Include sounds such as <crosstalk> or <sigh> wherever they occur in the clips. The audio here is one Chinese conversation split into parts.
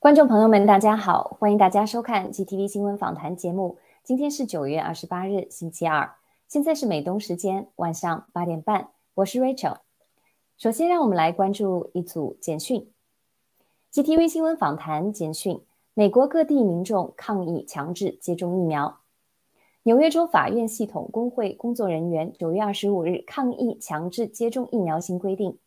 观众朋友们，大家好，欢迎大家收看 GTV 新闻访谈节目。今天是九月二十八日，星期二，现在是美东时间晚上八点半，我是 Rachel。首先，让我们来关注一组简讯。GTV 新闻访谈简讯：美国各地民众抗议强制接种疫苗。纽约州法院系统工会工作人员九月二十五日抗议强制接种疫苗新规定。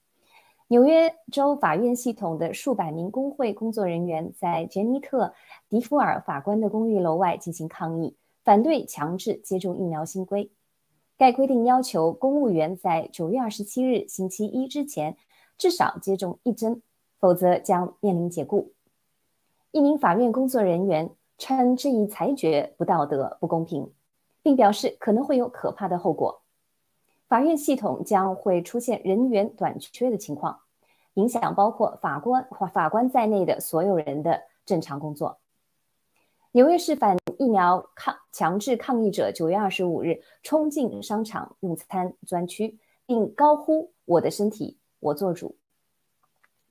纽约州法院系统的数百名工会工作人员在杰尼特·迪福尔法官的公寓楼外进行抗议，反对强制接种疫苗新规。该规定要求公务员在九月二十七日星期一之前至少接种一针，否则将面临解雇。一名法院工作人员称这一裁决不道德、不公平，并表示可能会有可怕的后果。法院系统将会出现人员短缺的情况。影响包括法官、法官在内的所有人的正常工作。纽约市反疫苗抗强制抗议者九月二十五日冲进商场用餐专区，并高呼“我的身体，我做主”。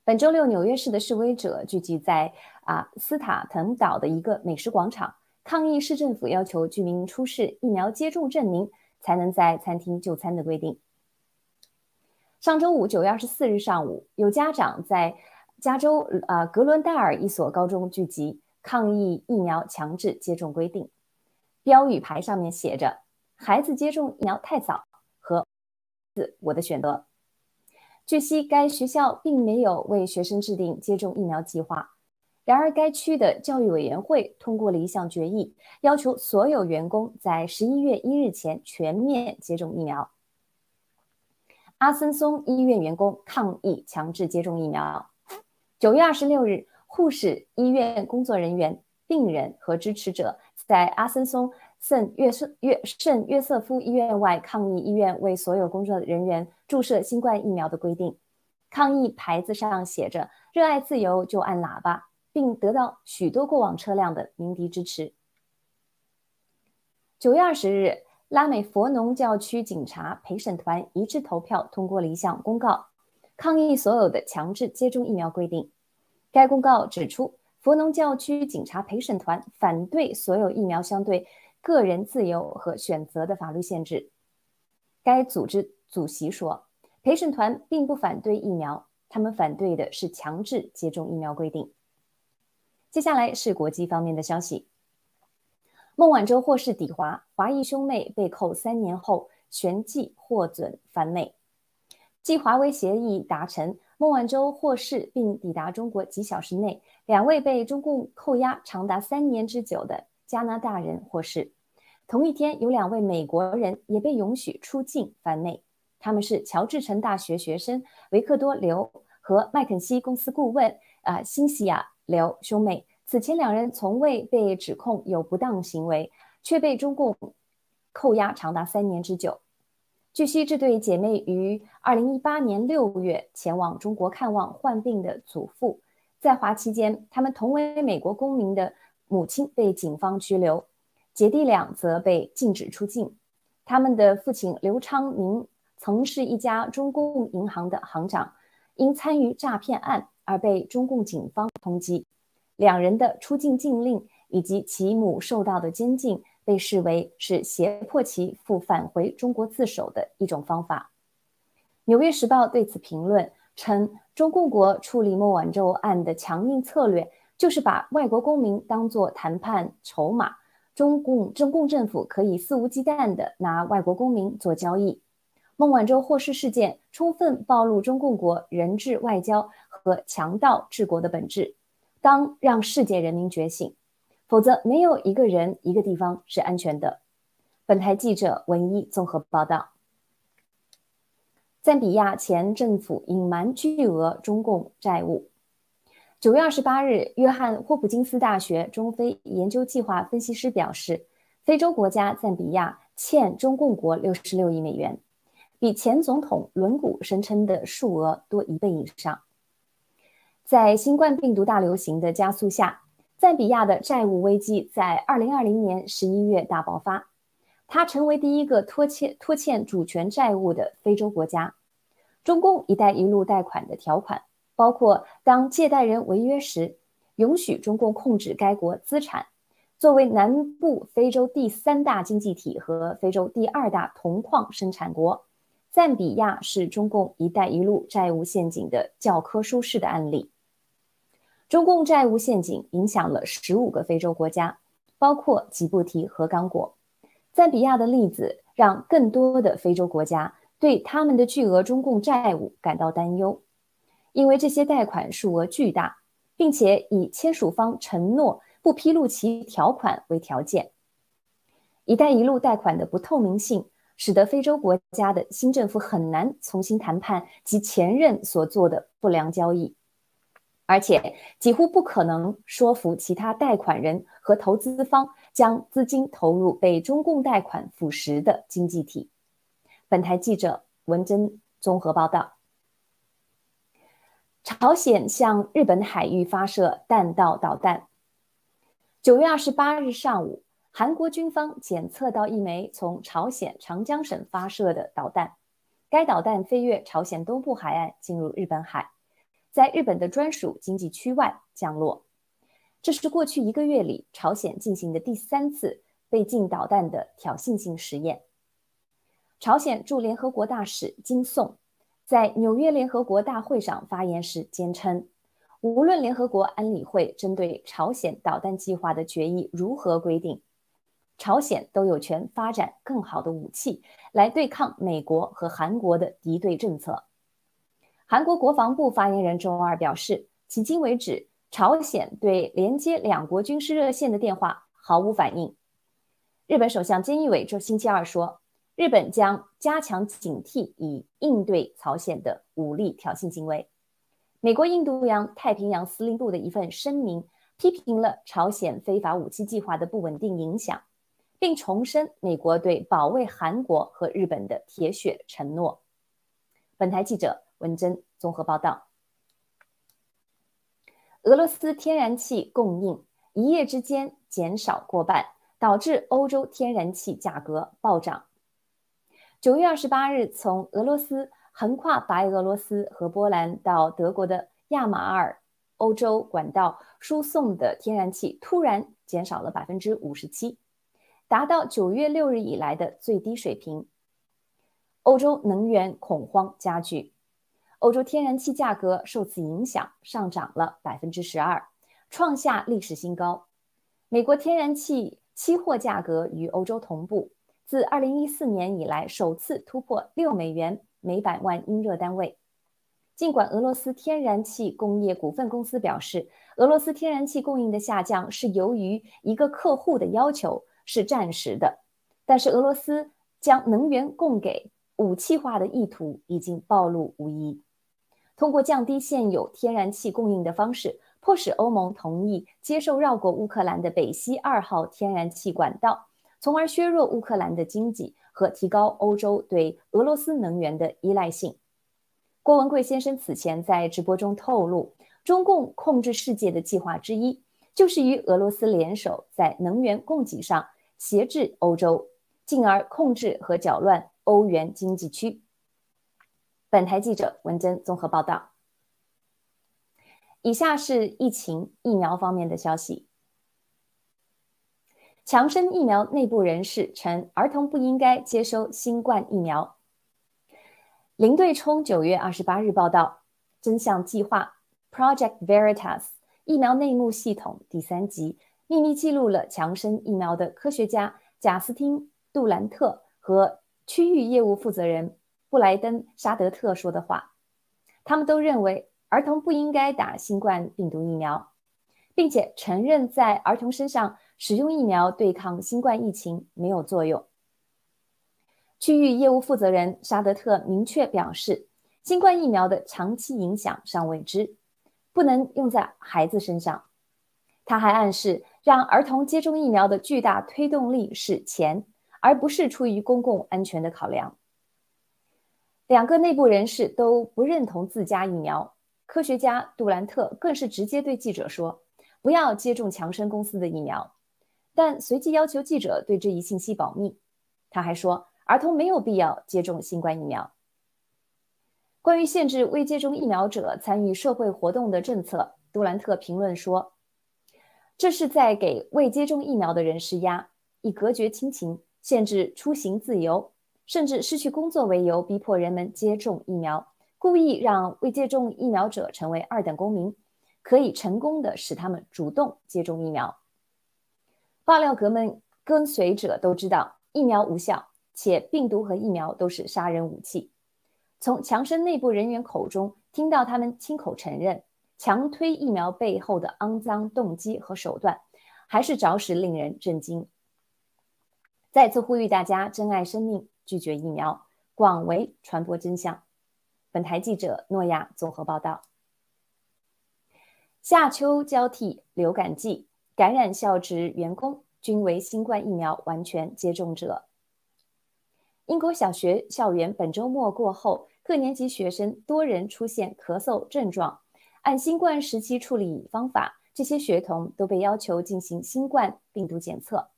本周六，纽约市的示威者聚集在啊斯塔滕岛的一个美食广场，抗议市政府要求居民出示疫苗接种证明才能在餐厅就餐的规定。上周五，九月二十四日上午，有家长在加州呃格伦戴尔一所高中聚集，抗议疫苗强制接种规定。标语牌上面写着“孩子接种疫苗太早”和“自我的选择”。据悉，该学校并没有为学生制定接种疫苗计划。然而，该区的教育委员会通过了一项决议，要求所有员工在十一月一日前全面接种疫苗。阿森松医院员工抗议强制接种疫苗。九月二十六日，护士、医院工作人员、病人和支持者在阿森松圣约瑟约圣约瑟夫医院外抗议医院为所有工作人员注射新冠疫苗的规定。抗议牌子上写着“热爱自由就按喇叭”，并得到许多过往车辆的鸣笛支持。九月二十日。拉美佛农教区警察陪审团一致投票通过了一项公告，抗议所有的强制接种疫苗规定。该公告指出，佛农教区警察陪审团反对所有疫苗相对个人自由和选择的法律限制。该组织主席说，陪审团并不反对疫苗，他们反对的是强制接种疫苗规定。接下来是国际方面的消息。孟晚舟获释抵华，华裔兄妹被扣三年后旋即获准返美。继华为协议达成，孟晚舟获释并抵达中国几小时内，两位被中共扣押长达三年之久的加拿大人获释。同一天，有两位美国人也被允许出境返美，他们是乔治城大学学生维克多·刘和麦肯锡公司顾问啊辛西亚·刘兄妹。此前两人从未被指控有不当行为，却被中共扣押长达三年之久。据悉，这对姐妹于二零一八年六月前往中国看望患病的祖父，在华期间，他们同为美国公民的母亲被警方拘留，姐弟俩则被禁止出境。他们的父亲刘昌明曾是一家中共银行的行长，因参与诈骗案而被中共警方通缉。两人的出境禁令以及其母受到的监禁，被视为是胁迫其父返回中国自首的一种方法。《纽约时报》对此评论称，中共国处理孟晚舟案的强硬策略，就是把外国公民当作谈判筹码。中共中共政府可以肆无忌惮地拿外国公民做交易。孟晚舟获释事件充分暴露中共国人质外交和强盗治国的本质。当让世界人民觉醒，否则没有一个人、一个地方是安全的。本台记者文一综合报道。赞比亚前政府隐瞒巨额中共债务。九月二十八日，约翰霍普金斯大学中非研究计划分析师表示，非洲国家赞比亚欠中共国六十六亿美元，比前总统伦古声称的数额多一倍以上。在新冠病毒大流行的加速下，赞比亚的债务危机在2020年11月大爆发。它成为第一个拖欠拖欠主权债务的非洲国家。中共“一带一路”贷款的条款包括，当借贷人违约时，允许中共控制该国资产。作为南部非洲第三大经济体和非洲第二大铜矿生产国，赞比亚是中共“一带一路”债务陷阱的教科书式的案例。中共债务陷阱影响了十五个非洲国家，包括吉布提和刚果。赞比亚的例子让更多的非洲国家对他们的巨额中共债务感到担忧，因为这些贷款数额巨大，并且以签署方承诺。不披露其条款为条件，“一带一路”贷款的不透明性，使得非洲国家的新政府很难重新谈判及前任所做的不良交易，而且几乎不可能说服其他贷款人和投资方将资金投入被中共贷款腐蚀的经济体。本台记者文珍综合报道：朝鲜向日本海域发射弹道导弹。九月二十八日上午，韩国军方检测到一枚从朝鲜长江省发射的导弹，该导弹飞越朝鲜东部海岸，进入日本海，在日本的专属经济区外降落。这是过去一个月里朝鲜进行的第三次被禁导弹的挑衅性实验。朝鲜驻联合国大使金颂在纽约联合国大会上发言时坚称。无论联合国安理会针对朝鲜导弹计划的决议如何规定，朝鲜都有权发展更好的武器来对抗美国和韩国的敌对政策。韩国国防部发言人周二表示，迄今为止，朝鲜对连接两国军事热线的电话毫无反应。日本首相菅义伟这星期二说，日本将加强警惕，以应对朝鲜的武力挑衅行为。美国印度洋太平洋司令部的一份声明批评了朝鲜非法武器计划的不稳定影响，并重申美国对保卫韩国和日本的铁血承诺。本台记者文珍综合报道：俄罗斯天然气供应一夜之间减少过半，导致欧洲天然气价格暴涨。九月二十八日，从俄罗斯。横跨白俄罗斯和波兰到德国的亚马尔欧洲管道输送的天然气突然减少了百分之五十七，达到九月六日以来的最低水平。欧洲能源恐慌加剧，欧洲天然气价格受此影响上涨了百分之十二，创下历史新高。美国天然气期货价格与欧洲同步，自二零一四年以来首次突破六美元。每百万英热单位。尽管俄罗斯天然气工业股份公司表示，俄罗斯天然气供应的下降是由于一个客户的要求，是暂时的，但是俄罗斯将能源供给武器化的意图已经暴露无遗。通过降低现有天然气供应的方式，迫使欧盟同意接受绕过乌克兰的北溪二号天然气管道，从而削弱乌克兰的经济。和提高欧洲对俄罗斯能源的依赖性。郭文贵先生此前在直播中透露，中共控制世界的计划之一，就是与俄罗斯联手，在能源供给上挟制欧洲，进而控制和搅乱欧元经济区。本台记者文珍综合报道。以下是疫情疫苗方面的消息。强生疫苗内部人士称，儿童不应该接收新冠疫苗。林对冲九月二十八日报道，真相计划 （Project Veritas） 疫苗内幕系统第三集秘密记录了强生疫苗的科学家贾斯汀·杜兰特和区域业务负责人布莱登·沙德特说的话。他们都认为儿童不应该打新冠病毒疫苗，并且承认在儿童身上。使用疫苗对抗新冠疫情没有作用。区域业务负责人沙德特明确表示，新冠疫苗的长期影响尚未知，不能用在孩子身上。他还暗示，让儿童接种疫苗的巨大推动力是钱，而不是出于公共安全的考量。两个内部人士都不认同自家疫苗。科学家杜兰特更是直接对记者说：“不要接种强生公司的疫苗。”但随即要求记者对这一信息保密。他还说，儿童没有必要接种新冠疫苗。关于限制未接种疫苗者参与社会活动的政策，杜兰特评论说，这是在给未接种疫苗的人施压，以隔绝亲情、限制出行自由，甚至失去工作为由，逼迫人们接种疫苗，故意让未接种疫苗者成为二等公民，可以成功的使他们主动接种疫苗。爆料革命跟随者都知道疫苗无效，且病毒和疫苗都是杀人武器。从强生内部人员口中听到他们亲口承认强推疫苗背后的肮脏动机和手段，还是着实令人震惊。再次呼吁大家珍爱生命，拒绝疫苗，广为传播真相。本台记者诺亚综合报道。夏秋交替流感季，感染校职员工均为新冠疫苗完全接种者。英国小学校园本周末过后。各年级学生多人出现咳嗽症状，按新冠时期处理方法，这些学童都被要求进行新冠病毒检测。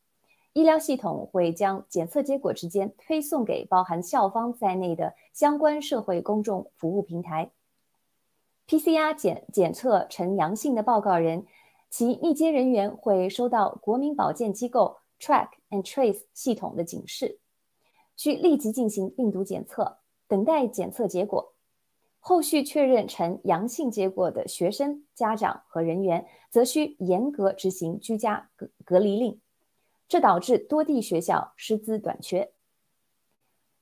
医疗系统会将检测结果之间推送给包含校方在内的相关社会公众服务平台。PCR 检检测呈阳性的报告人，其密接人员会收到国民保健机构 Track and Trace 系统的警示，需立即进行病毒检测。等待检测结果，后续确认呈阳性结果的学生、家长和人员，则需严格执行居家隔隔离令。这导致多地学校师资短缺。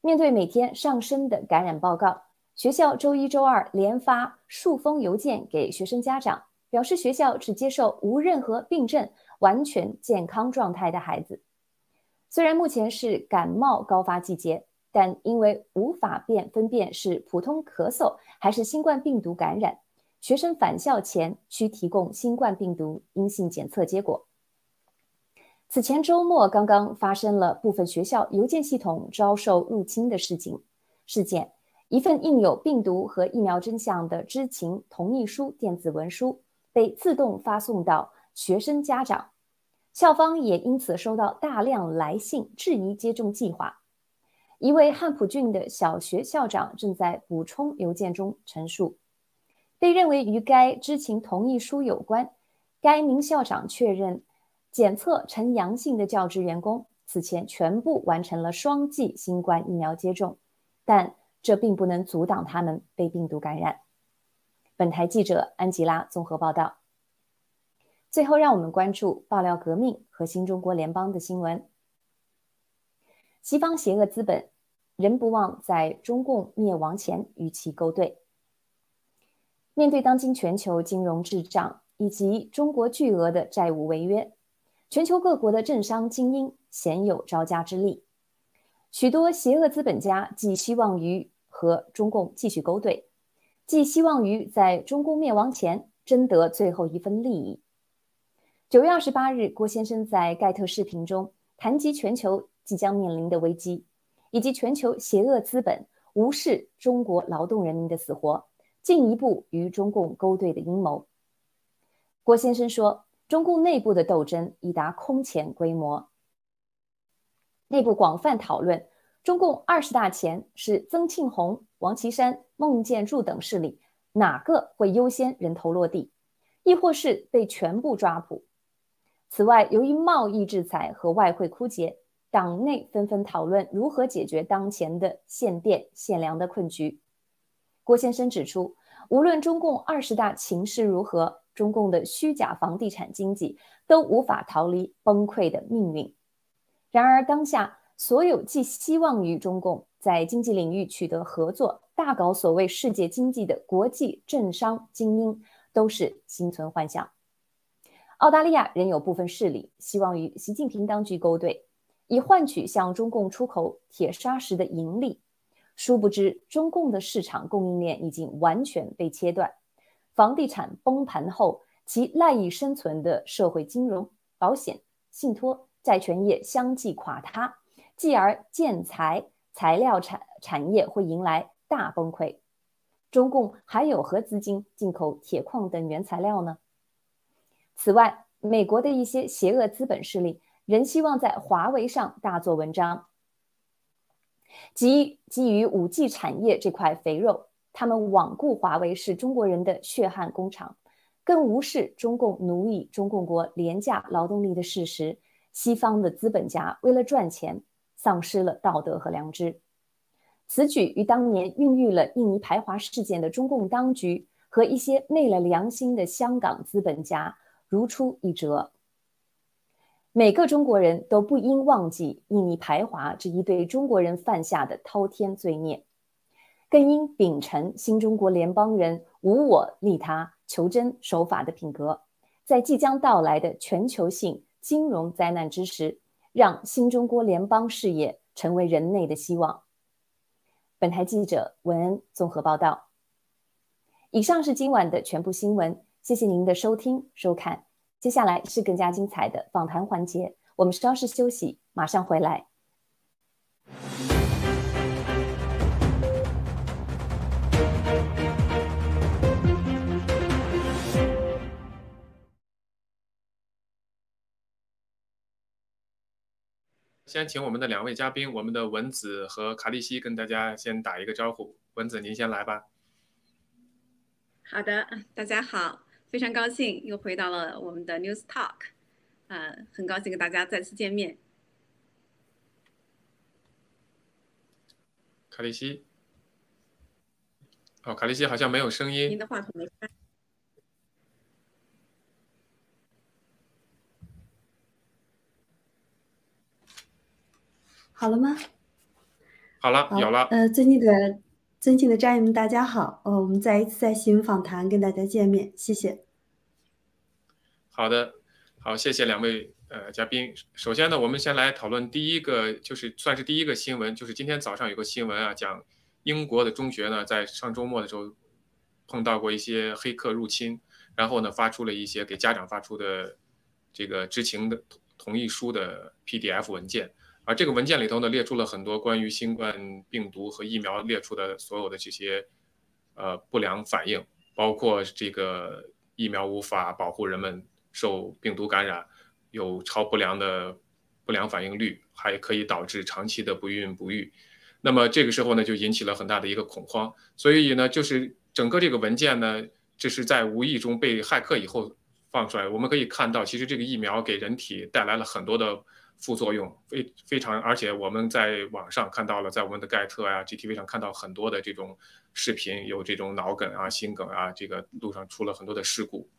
面对每天上升的感染报告，学校周一周二连发数封邮件给学生家长，表示学校只接受无任何病症、完全健康状态的孩子。虽然目前是感冒高发季节。但因为无法辨分辨是普通咳嗽还是新冠病毒感染，学生返校前需提供新冠病毒阴性检测结果。此前周末刚刚发生了部分学校邮件系统遭受入侵的事情事件，一份印有病毒和疫苗真相的知情同意书电子文书被自动发送到学生家长，校方也因此收到大量来信质疑接种计划。一位汉普郡的小学校长正在补充邮件中陈述，被认为与该知情同意书有关。该名校长确认，检测呈阳性的教职员工此前全部完成了双剂新冠疫苗接种，但这并不能阻挡他们被病毒感染。本台记者安吉拉综合报道。最后，让我们关注爆料革命和新中国联邦的新闻。西方邪恶资本。仍不忘在中共灭亡前与其勾兑。面对当今全球金融滞胀以及中国巨额的债务违约，全球各国的政商精英鲜有招架之力。许多邪恶资本家寄希望于和中共继续勾兑，寄希望于在中共灭亡前争得最后一份利益。九月二十八日，郭先生在盖特视频中谈及全球即将面临的危机。以及全球邪恶资本无视中国劳动人民的死活，进一步与中共勾兑的阴谋。郭先生说，中共内部的斗争已达空前规模，内部广泛讨论，中共二十大前是曾庆红、王岐山、孟建柱等势力哪个会优先人头落地，亦或是被全部抓捕。此外，由于贸易制裁和外汇枯竭。党内纷纷讨论如何解决当前的限电限粮的困局。郭先生指出，无论中共二十大情势如何，中共的虚假房地产经济都无法逃离崩溃的命运。然而，当下所有寄希望于中共在经济领域取得合作、大搞所谓世界经济的国际政商精英，都是心存幻想。澳大利亚仍有部分势力希望与习近平当局勾兑。以换取向中共出口铁砂石的盈利，殊不知中共的市场供应链已经完全被切断。房地产崩盘后，其赖以生存的社会金融、保险、信托、债权业相继垮塌，继而建材、材料产产业会迎来大崩溃。中共还有何资金进口铁矿等原材料呢？此外，美国的一些邪恶资本势力。仍希望在华为上大做文章，基基于五 G 产业这块肥肉，他们罔顾华为是中国人的血汗工厂，更无视中共奴役中共国廉价劳动力的事实。西方的资本家为了赚钱，丧失了道德和良知。此举与当年孕育了印尼排华事件的中共当局和一些昧了良心的香港资本家如出一辙。每个中国人都不应忘记印尼排华这一对中国人犯下的滔天罪孽，更应秉承新中国联邦人无我利他、求真守法的品格，在即将到来的全球性金融灾难之时，让新中国联邦事业成为人类的希望。本台记者文恩综合报道。以上是今晚的全部新闻，谢谢您的收听收看。接下来是更加精彩的访谈环节，我们稍事休息，马上回来。先请我们的两位嘉宾，我们的文子和卡利西跟大家先打一个招呼。文子，您先来吧。好的，大家好。非常高兴又回到了我们的 News Talk，呃，很高兴跟大家再次见面。卡利西，哦，卡利西好像没有声音。您的话筒没开。好了吗？好了，有了。呃，尊敬的。尊敬的战友们，大家好！呃，我们再一次在新闻访谈跟大家见面，谢谢。好的，好，谢谢两位呃嘉宾。首先呢，我们先来讨论第一个，就是算是第一个新闻，就是今天早上有个新闻啊，讲英国的中学呢，在上周末的时候碰到过一些黑客入侵，然后呢，发出了一些给家长发出的这个知情的同意书的 PDF 文件。而这个文件里头呢，列出了很多关于新冠病毒和疫苗列出的所有的这些，呃不良反应，包括这个疫苗无法保护人们受病毒感染，有超不良的不良反应率，还可以导致长期的不孕不育。那么这个时候呢，就引起了很大的一个恐慌。所以呢，就是整个这个文件呢，这是在无意中被骇客以后放出来。我们可以看到，其实这个疫苗给人体带来了很多的。副作用非非常，而且我们在网上看到了，在我们的盖特啊、GTV 上看到很多的这种视频，有这种脑梗啊、心梗啊，这个路上出了很多的事故。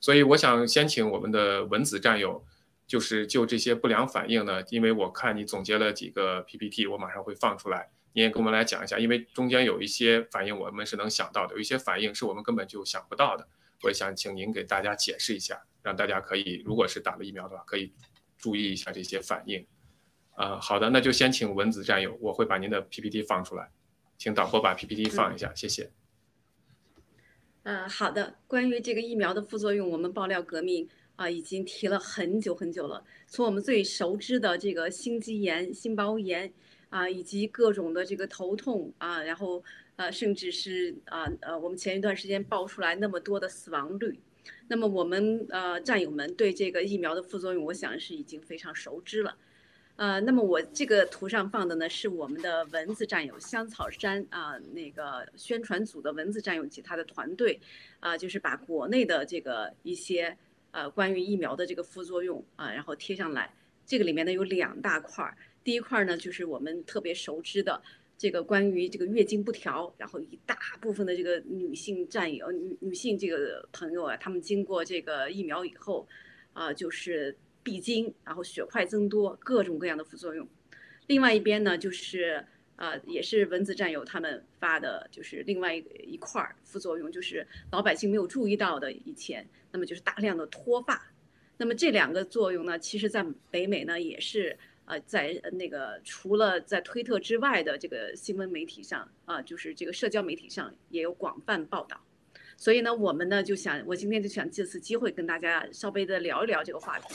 所以我想先请我们的文子战友，就是就这些不良反应呢，因为我看你总结了几个 PPT，我马上会放出来，你也跟我们来讲一下，因为中间有一些反应我们是能想到的，有一些反应是我们根本就想不到的。我也想请您给大家解释一下，让大家可以，如果是打了疫苗的话，可以。注意一下这些反应，啊，好的，那就先请文子战友，我会把您的 PPT 放出来，请导播把 PPT 放一下，谢谢。呃，好的，关于这个疫苗的副作用，我们爆料革命啊已经提了很久很久了，从我们最熟知的这个心肌炎、心包炎啊，以及各种的这个头痛啊，然后呃，甚至是啊呃，我们前一段时间爆出来那么多的死亡率。那么我们呃战友们对这个疫苗的副作用，我想是已经非常熟知了，呃，那么我这个图上放的呢是我们的蚊子战友香草山啊那个宣传组的蚊子战友及他的团队，啊，就是把国内的这个一些呃关于疫苗的这个副作用啊，然后贴上来，这个里面呢有两大块儿，第一块儿呢就是我们特别熟知的。这个关于这个月经不调，然后一大部分的这个女性战友、女女性这个朋友啊，她们经过这个疫苗以后，啊，就是闭经，然后血块增多，各种各样的副作用。另外一边呢，就是啊，也是蚊子战友他们发的，就是另外一一块儿副作用，就是老百姓没有注意到的以前，那么就是大量的脱发。那么这两个作用呢，其实在北美呢也是。呃，在那个除了在推特之外的这个新闻媒体上啊，就是这个社交媒体上也有广泛报道，所以呢，我们呢就想，我今天就想借此机会跟大家稍微的聊一聊这个话题。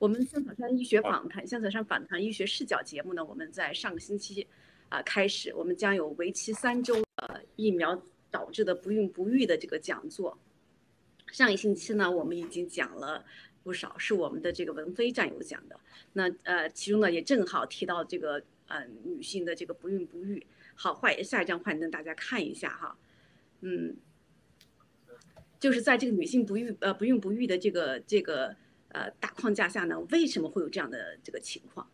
我们香草山医学访谈、香草山访谈医学视角节目呢，我们在上个星期啊开始，我们将有为期三周的疫苗导致的不孕不育的这个讲座。上一星期呢，我们已经讲了。不少是我们的这个文飞战友讲的，那呃，其中呢也正好提到这个呃女性的这个不孕不育。好，换下一张幻灯，大家看一下哈，嗯，就是在这个女性不育呃不孕不育的这个这个呃大框架下呢，为什么会有这样的这个情况？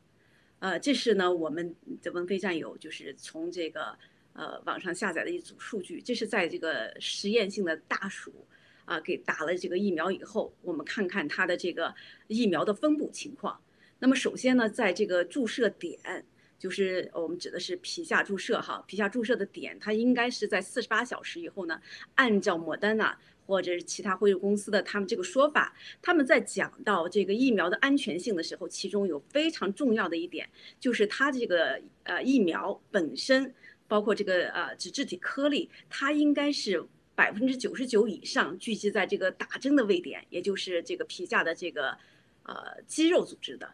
呃，这是呢我们的文飞战友就是从这个呃网上下载的一组数据，这是在这个实验性的大鼠啊给打了这个疫苗以后，我们看看它的这个疫苗的分布情况。那么首先呢，在这个注射点。就是我们指的是皮下注射哈，皮下注射的点，它应该是在四十八小时以后呢。按照莫丹娜或者是其他辉瑞公司的他们这个说法，他们在讲到这个疫苗的安全性的时候，其中有非常重要的一点，就是它这个呃疫苗本身，包括这个呃脂质体颗粒，它应该是百分之九十九以上聚集在这个打针的位点，也就是这个皮下的这个呃肌肉组织的。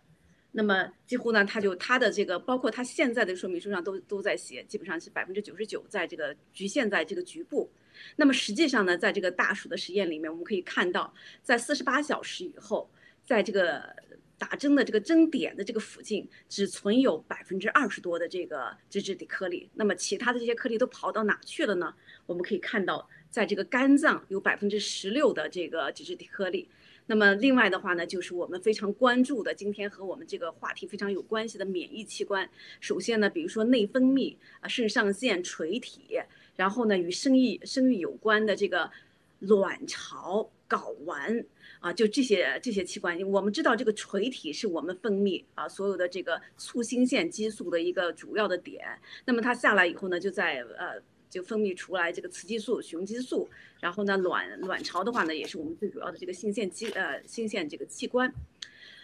那么几乎呢，它就它的这个，包括它现在的说明书上都都在写，基本上是百分之九十九在这个局限在这个局部。那么实际上呢，在这个大鼠的实验里面，我们可以看到，在四十八小时以后，在这个打针的这个针点的这个附近，只存有百分之二十多的这个脂质体颗粒。那么其他的这些颗粒都跑到哪去了呢？我们可以看到，在这个肝脏有百分之十六的这个脂质体颗粒。那么另外的话呢，就是我们非常关注的，今天和我们这个话题非常有关系的免疫器官。首先呢，比如说内分泌啊、肾上腺、垂体，然后呢，与生育生育有关的这个卵巢、睾丸啊，就这些这些器官。我们知道这个垂体是我们分泌啊所有的这个促性腺激素的一个主要的点。那么它下来以后呢，就在呃。就分泌出来这个雌激素、雄激素，然后呢，卵卵巢的话呢，也是我们最主要的这个性腺肌呃性腺这个器官，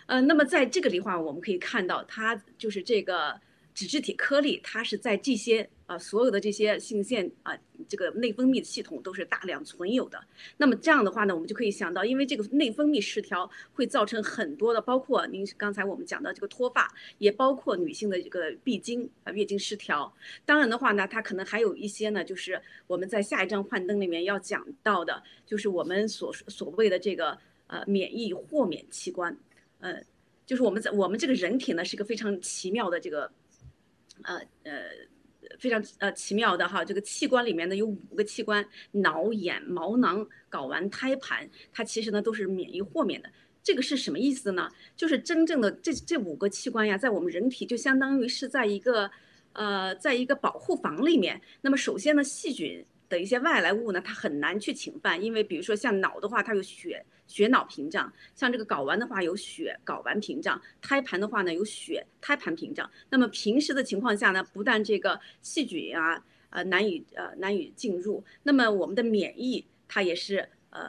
呃，那么在这个里话，我们可以看到它就是这个。脂质体颗粒，它是在这些啊所有的这些性腺啊这个内分泌的系统都是大量存有的。那么这样的话呢，我们就可以想到，因为这个内分泌失调会造成很多的，包括您刚才我们讲到这个脱发，也包括女性的这个闭经啊月经失调。当然的话呢，它可能还有一些呢，就是我们在下一章幻灯里面要讲到的，就是我们所所谓的这个呃免疫豁免器官，呃，就是我们在我们这个人体呢是一个非常奇妙的这个。呃呃，非常呃奇妙的哈，这个器官里面呢有五个器官：脑、眼、毛囊、睾丸、胎盘，它其实呢都是免疫豁免的。这个是什么意思呢？就是真正的这这五个器官呀，在我们人体就相当于是在一个呃，在一个保护房里面。那么首先呢，细菌。的一些外来物呢，它很难去侵犯，因为比如说像脑的话，它有血血脑屏障；像这个睾丸的话，有血睾丸屏障；胎盘的话呢，有血胎盘屏障。那么平时的情况下呢，不但这个细菌啊，呃难以呃难以进入，那么我们的免疫它也是呃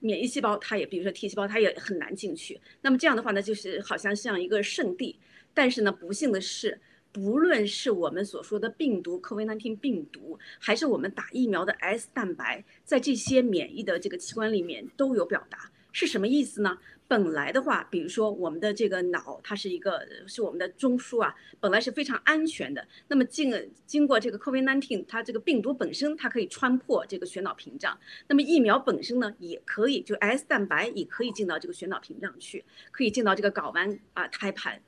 免疫细胞，它也比如说 T 细胞，它也很难进去。那么这样的话呢，就是好像像一个圣地，但是呢，不幸的是。不论是我们所说的病毒 COVID-19 病毒，还是我们打疫苗的 S 蛋白，在这些免疫的这个器官里面都有表达，是什么意思呢？本来的话，比如说我们的这个脑，它是一个是我们的中枢啊，本来是非常安全的。那么经经过这个 COVID-19，它这个病毒本身它可以穿破这个血脑屏障，那么疫苗本身呢也可以，就 S 蛋白也可以进到这个血脑屏障去，可以进到这个睾丸啊胎盘。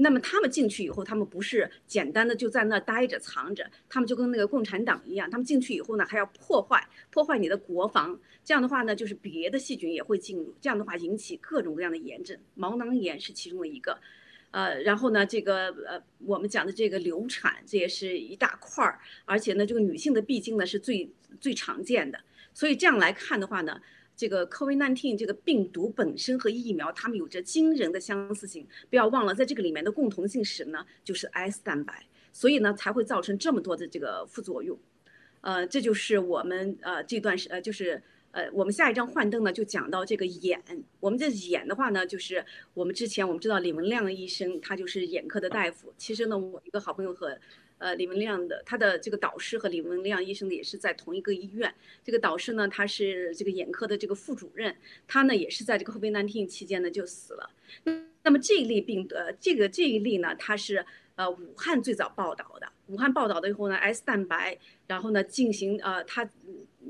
那么他们进去以后，他们不是简单的就在那待着藏着，他们就跟那个共产党一样，他们进去以后呢，还要破坏破坏你的国防。这样的话呢，就是别的细菌也会进入，这样的话引起各种各样的炎症，毛囊炎是其中的一个。呃，然后呢，这个呃，我们讲的这个流产，这也是一大块儿，而且呢，这个女性的闭经呢是最最常见的。所以这样来看的话呢。这个 COVID-19 这个病毒本身和疫苗，它们有着惊人的相似性。不要忘了，在这个里面的共同性是什么呢，就是 S 蛋白，所以呢才会造成这么多的这个副作用。呃，这就是我们呃这段时呃就是呃我们下一张幻灯呢就讲到这个眼。我们这眼的话呢，就是我们之前我们知道李文亮医生，他就是眼科的大夫。其实呢，我一个好朋友和。呃，李文亮的他的这个导师和李文亮医生，也是在同一个医院。这个导师呢，他是这个眼科的这个副主任，他呢也是在这个 COVID-19 期间呢就死了。那么这一例病，呃，这个这一例呢，他是呃武汉最早报道的。武汉报道的以后呢，S 蛋白，然后呢进行呃他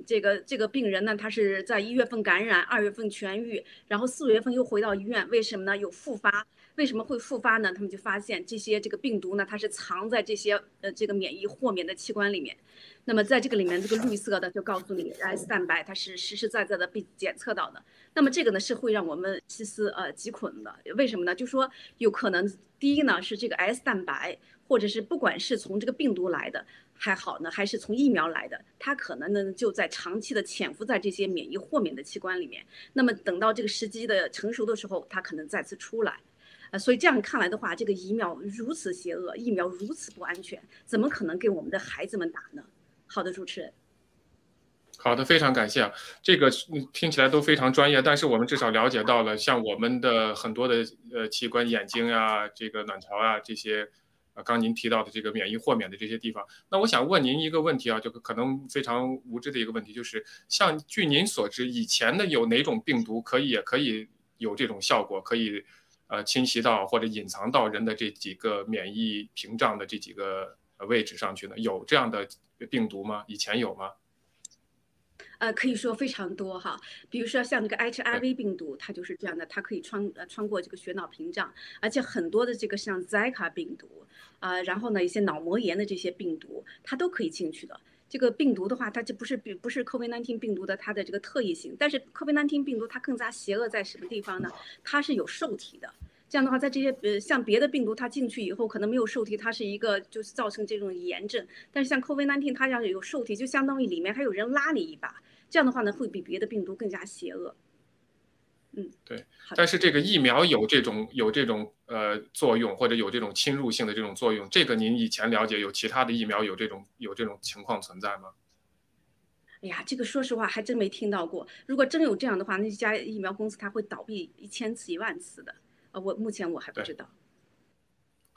这个这个病人呢，他是在一月份感染，二月份痊愈，然后四月份又回到医院，为什么呢？有复发。为什么会复发呢？他们就发现这些这个病毒呢，它是藏在这些呃这个免疫豁免的器官里面。那么在这个里面，这个绿色的就告诉你，S 蛋白它是实实在在的被检测到的。那么这个呢是会让我们细思呃极恐的，为什么呢？就说有可能第一呢是这个 S 蛋白，或者是不管是从这个病毒来的还好呢，还是从疫苗来的，它可能呢就在长期的潜伏在这些免疫豁免的器官里面。那么等到这个时机的成熟的时候，它可能再次出来。啊，所以这样看来的话，这个疫苗如此邪恶，疫苗如此不安全，怎么可能给我们的孩子们打呢？好的，主持人。好的，非常感谢，这个听起来都非常专业，但是我们至少了解到了，像我们的很多的呃器官，眼睛呀，这个卵巢啊这些，刚您提到的这个免疫豁免的这些地方，那我想问您一个问题啊，就可能非常无知的一个问题，就是像据您所知，以前的有哪种病毒可以也可以有这种效果，可以呃侵袭到或者隐藏到人的这几个免疫屏障的这几个位置上去呢？有这样的病毒吗？以前有吗？呃，可以说非常多哈，比如说像这个 HIV 病毒，它就是这样的，它可以穿呃穿过这个血脑屏障，而且很多的这个像 Zika 病毒啊，然后呢一些脑膜炎的这些病毒，它都可以进去的。这个病毒的话，它就不是不不是 COVID-19 病毒的它的这个特异性，但是 COVID-19 病毒它更加邪恶在什么地方呢？它是有受体的，这样的话，在这些呃像别的病毒它进去以后可能没有受体，它是一个就是造成这种炎症，但是像 COVID-19 它要有受体，就相当于里面还有人拉你一把。这样的话呢，会比别的病毒更加邪恶。嗯，对。但是这个疫苗有这种有这种呃作用，或者有这种侵入性的这种作用，这个您以前了解有其他的疫苗有这种有这种情况存在吗？哎呀，这个说实话还真没听到过。如果真有这样的话，那家疫苗公司它会倒闭一千次一万次的。呃，我目前我还不知道。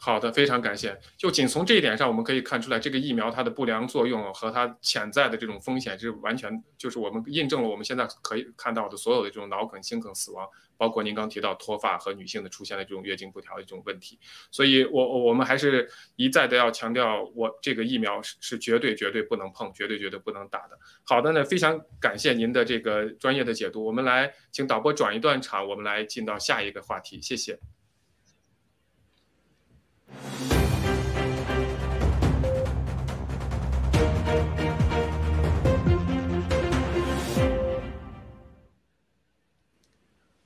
好的，非常感谢。就仅从这一点上，我们可以看出来，这个疫苗它的不良作用和它潜在的这种风险是完全就是我们印证了我们现在可以看到的所有的这种脑梗、心梗死亡，包括您刚提到脱发和女性的出现的这种月经不调的这种问题。所以，我我们还是一再的要强调，我这个疫苗是是绝对绝对不能碰，绝对绝对不能打的。好的呢，非常感谢您的这个专业的解读。我们来请导播转一段场，我们来进到下一个话题，谢谢。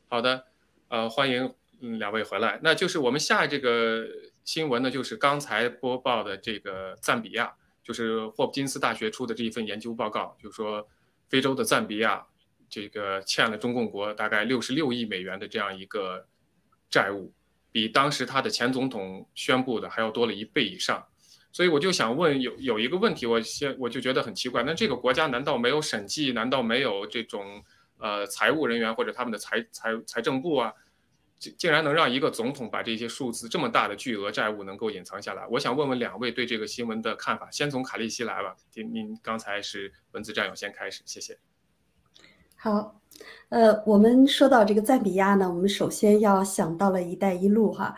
好的，呃，欢迎两位回来。那就是我们下这个新闻呢，就是刚才播报的这个赞比亚，就是霍普金斯大学出的这一份研究报告，就是说非洲的赞比亚这个欠了中共国大概六十六亿美元的这样一个债务。比当时他的前总统宣布的还要多了一倍以上，所以我就想问，有有一个问题，我先我就觉得很奇怪，那这个国家难道没有审计？难道没有这种呃财务人员或者他们的财财财政部啊，竟竟然能让一个总统把这些数字这么大的巨额债务能够隐藏下来？我想问问两位对这个新闻的看法。先从卡利西来吧，您您刚才是文字战友先开始，谢谢。好。呃，我们说到这个赞比亚呢，我们首先要想到了一带一路哈，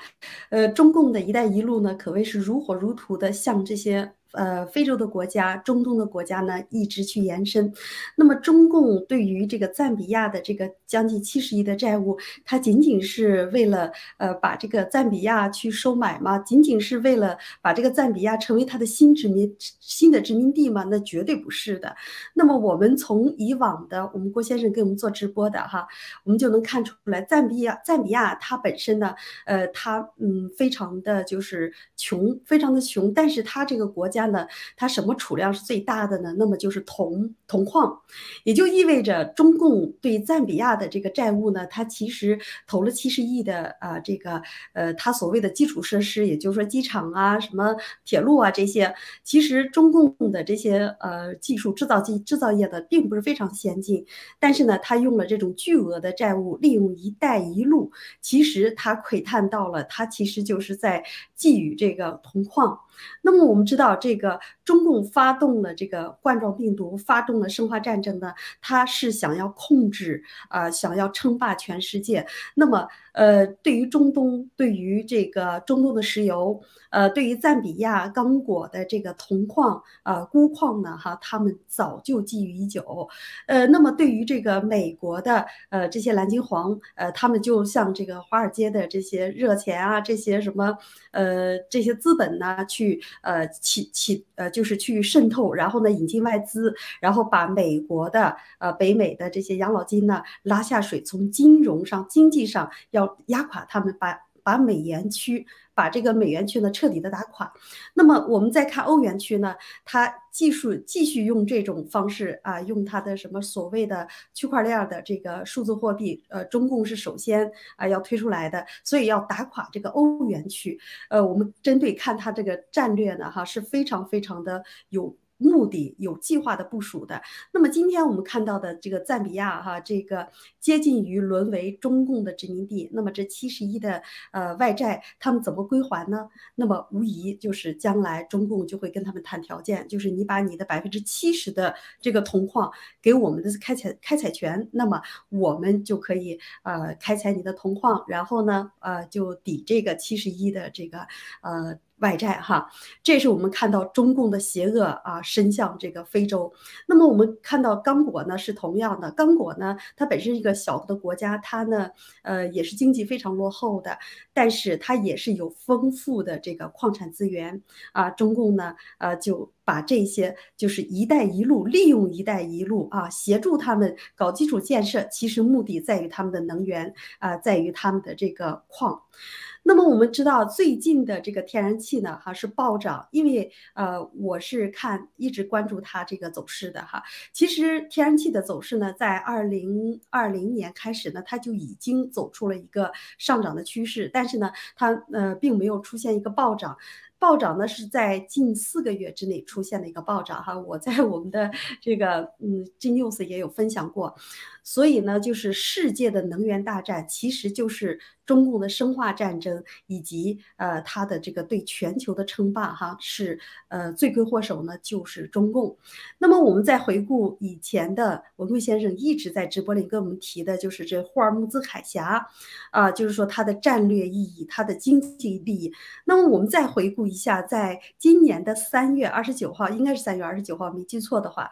呃，中共的一带一路呢，可谓是如火如荼的向这些。呃，非洲的国家、中东的国家呢，一直去延伸。那么，中共对于这个赞比亚的这个将近七十亿的债务，它仅仅是为了呃把这个赞比亚去收买吗？仅仅是为了把这个赞比亚成为它的新殖民、新的殖民地吗？那绝对不是的。那么，我们从以往的我们郭先生给我们做直播的哈，我们就能看出来，赞比亚赞比亚它本身呢，呃，它嗯非常的就是穷，非常的穷，但是它这个国家。呢，它什么储量是最大的呢？那么就是铜铜矿，也就意味着中共对赞比亚的这个债务呢，它其实投了七十亿的啊，这个呃，它所谓的基础设施，也就是说机场啊、什么铁路啊这些，其实中共的这些呃技术制造技制造业的并不是非常先进，但是呢，它用了这种巨额的债务，利用“一带一路”，其实它窥探到了，它其实就是在寄予这个铜矿。那么我们知道，这个中共发动了这个冠状病毒，发动了生化战争呢，它是想要控制啊，想要称霸全世界。那么。呃，对于中东，对于这个中东的石油，呃，对于赞比亚刚果的这个铜矿啊、钴矿呢，哈，他们早就觊觎已久。呃，那么对于这个美国的呃这些蓝金黄，呃，他们就像这个华尔街的这些热钱啊，这些什么呃这些资本呢，去呃起起呃就就是去渗透，然后呢引进外资，然后把美国的呃北美的这些养老金呢拉下水，从金融上经济上要压垮他们，把把美元区。把这个美元区呢彻底的打垮，那么我们再看欧元区呢，它技术继续用这种方式啊，用它的什么所谓的区块链的这个数字货币，呃，中共是首先啊要推出来的，所以要打垮这个欧元区。呃，我们针对看它这个战略呢，哈是非常非常的有。目的有计划的部署的。那么今天我们看到的这个赞比亚哈，这个接近于沦为中共的殖民地。那么这七十亿的呃外债，他们怎么归还呢？那么无疑就是将来中共就会跟他们谈条件，就是你把你的百分之七十的这个铜矿给我们的开采开采权，那么我们就可以呃开采你的铜矿，然后呢呃就抵这个七十亿的这个呃。外债哈，这是我们看到中共的邪恶啊，伸向这个非洲。那么我们看到刚果呢是同样的，刚果呢它本身一个小的国家，它呢呃也是经济非常落后的，但是它也是有丰富的这个矿产资源啊。中共呢呃就把这些就是“一带一路”，利用“一带一路”啊协助他们搞基础建设，其实目的在于他们的能源啊，在于他们的这个矿。那么我们知道最近的这个天然气呢，哈是暴涨，因为呃我是看一直关注它这个走势的哈。其实天然气的走势呢，在二零二零年开始呢，它就已经走出了一个上涨的趋势，但是呢，它呃并没有出现一个暴涨。暴涨呢是在近四个月之内出现的一个暴涨哈，我在我们的这个嗯 G News 也有分享过，所以呢，就是世界的能源大战其实就是中共的生化战争以及呃它的这个对全球的称霸哈，是呃罪魁祸首呢就是中共。那么我们再回顾以前的文贵先生一直在直播里跟我们提的就是这霍尔木兹海峡啊，就是说它的战略意义、它的经济利益。那么我们再回顾。一下，在今年的三月二十九号，应该是三月二十九号，没记错的话，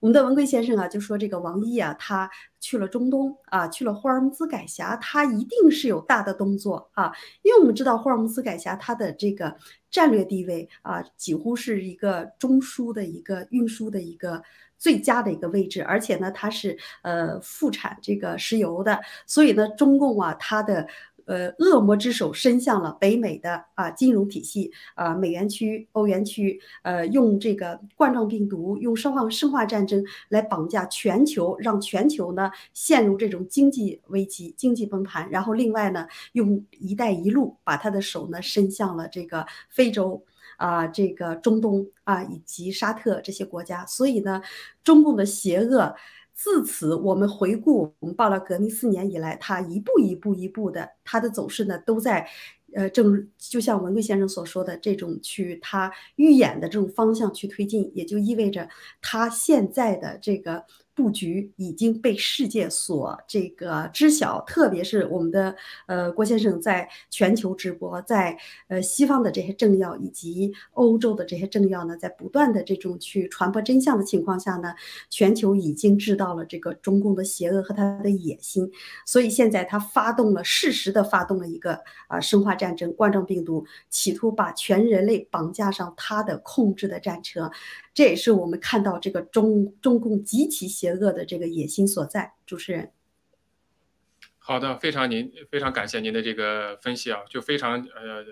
我们的文贵先生啊就说，这个王毅啊，他去了中东啊，去了霍尔木兹海峡，他一定是有大的动作啊，因为我们知道霍尔木兹海峡它的这个战略地位啊，几乎是一个中枢的一个运输的一个最佳的一个位置，而且呢，它是呃副产这个石油的，所以呢，中共啊，它的。呃，恶魔之手伸向了北美的啊金融体系啊，美元区、欧元区，呃，用这个冠状病毒、用生化生化战争来绑架全球，让全球呢陷入这种经济危机、经济崩盘。然后另外呢，用“一带一路”把他的手呢伸向了这个非洲啊，这个中东啊，以及沙特这些国家。所以呢，中共的邪恶。自此，我们回顾我们报了革命四年以来，它一步一步一步的，它的走势呢，都在，呃，正就像文贵先生所说的这种去他预演的这种方向去推进，也就意味着他现在的这个。布局已经被世界所这个知晓，特别是我们的呃郭先生在全球直播，在呃西方的这些政要以及欧洲的这些政要呢，在不断的这种去传播真相的情况下呢，全球已经知道了这个中共的邪恶和他的野心，所以现在他发动了适时的发动了一个啊生化战争，冠状病毒，企图把全人类绑架上他的控制的战车。这也是我们看到这个中中共极其邪恶的这个野心所在。主持人，好的，非常您非常感谢您的这个分析啊，就非常呃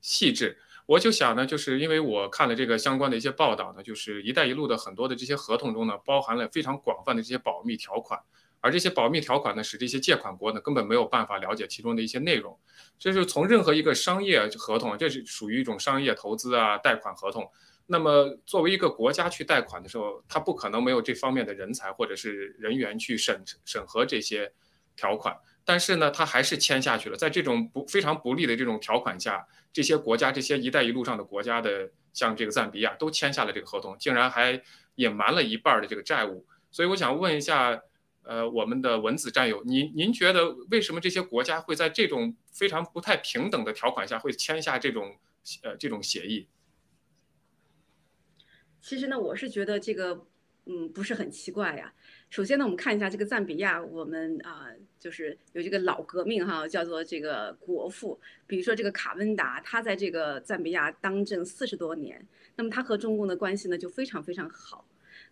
细致。我就想呢，就是因为我看了这个相关的一些报道呢，就是“一带一路”的很多的这些合同中呢，包含了非常广泛的这些保密条款，而这些保密条款呢，使这些借款国呢根本没有办法了解其中的一些内容。这是从任何一个商业合同，这是属于一种商业投资啊贷款合同。那么，作为一个国家去贷款的时候，他不可能没有这方面的人才或者是人员去审审核这些条款。但是呢，他还是签下去了。在这种不非常不利的这种条款下，这些国家、这些“一带一路”上的国家的，像这个赞比亚，都签下了这个合同，竟然还隐瞒了一半的这个债务。所以，我想问一下，呃，我们的文子战友，您您觉得为什么这些国家会在这种非常不太平等的条款下会签下这种呃这种协议？其实呢，我是觉得这个，嗯，不是很奇怪呀。首先呢，我们看一下这个赞比亚，我们啊就是有这个老革命哈，叫做这个国父，比如说这个卡温达，他在这个赞比亚当政四十多年，那么他和中共的关系呢就非常非常好。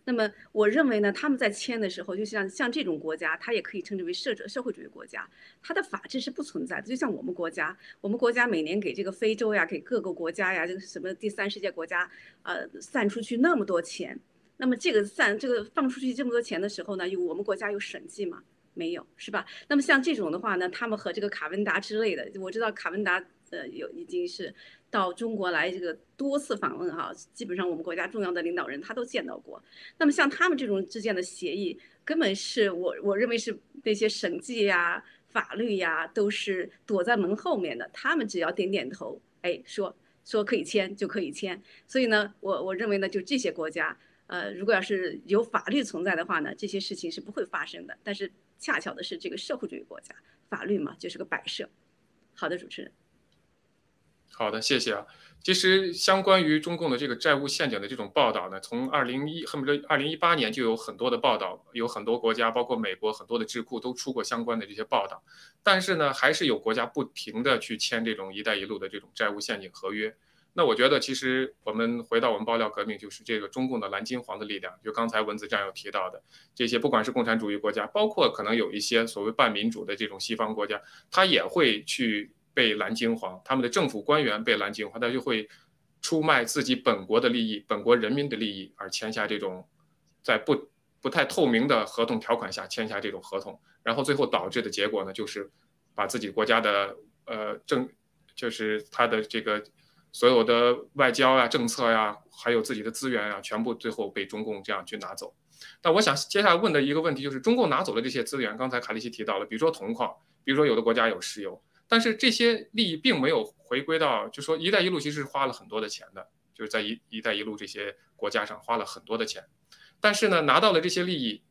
那么我认为呢，他们在签的时候，就像像这种国家，它也可以称之为社社会主义国家，它的法治是不存在的。就像我们国家，我们国家每年给这个非洲呀，给各个国家呀，这个什么第三世界国家，呃，散出去那么多钱，那么这个散这个放出去这么多钱的时候呢，有我们国家有审计吗？没有，是吧？那么像这种的话呢，他们和这个卡文达之类的，我知道卡文达呃有已经是。到中国来这个多次访问哈，基本上我们国家重要的领导人他都见到过。那么像他们这种之间的协议，根本是我我认为是那些审计呀、法律呀，都是躲在门后面的。他们只要点点头，哎，说说可以签就可以签。所以呢，我我认为呢，就这些国家，呃，如果要是有法律存在的话呢，这些事情是不会发生的。但是恰巧的是，这个社会主义国家，法律嘛就是个摆设。好的，主持人。好的，谢谢啊。其实相关于中共的这个债务陷阱的这种报道呢，从二零一恨不得二零一八年就有很多的报道，有很多国家，包括美国很多的智库都出过相关的这些报道。但是呢，还是有国家不停的去签这种“一带一路”的这种债务陷阱合约。那我觉得，其实我们回到我们爆料革命，就是这个中共的蓝金黄的力量。就刚才文字战友提到的这些，不管是共产主义国家，包括可能有一些所谓半民主的这种西方国家，他也会去。被蓝金黄，他们的政府官员被蓝金黄，他就会出卖自己本国的利益、本国人民的利益，而签下这种在不不太透明的合同条款下签下这种合同，然后最后导致的结果呢，就是把自己国家的呃政，就是他的这个所有的外交呀、政策呀，还有自己的资源啊，全部最后被中共这样去拿走。但我想接下来问的一个问题就是，中共拿走了这些资源，刚才卡利西提到了，比如说铜矿，比如说有的国家有石油。但是这些利益并没有回归到，就说“一带一路”其实是花了很多的钱的，就是在“一一带一路”这些国家上花了很多的钱。但是呢，拿到了这些利益，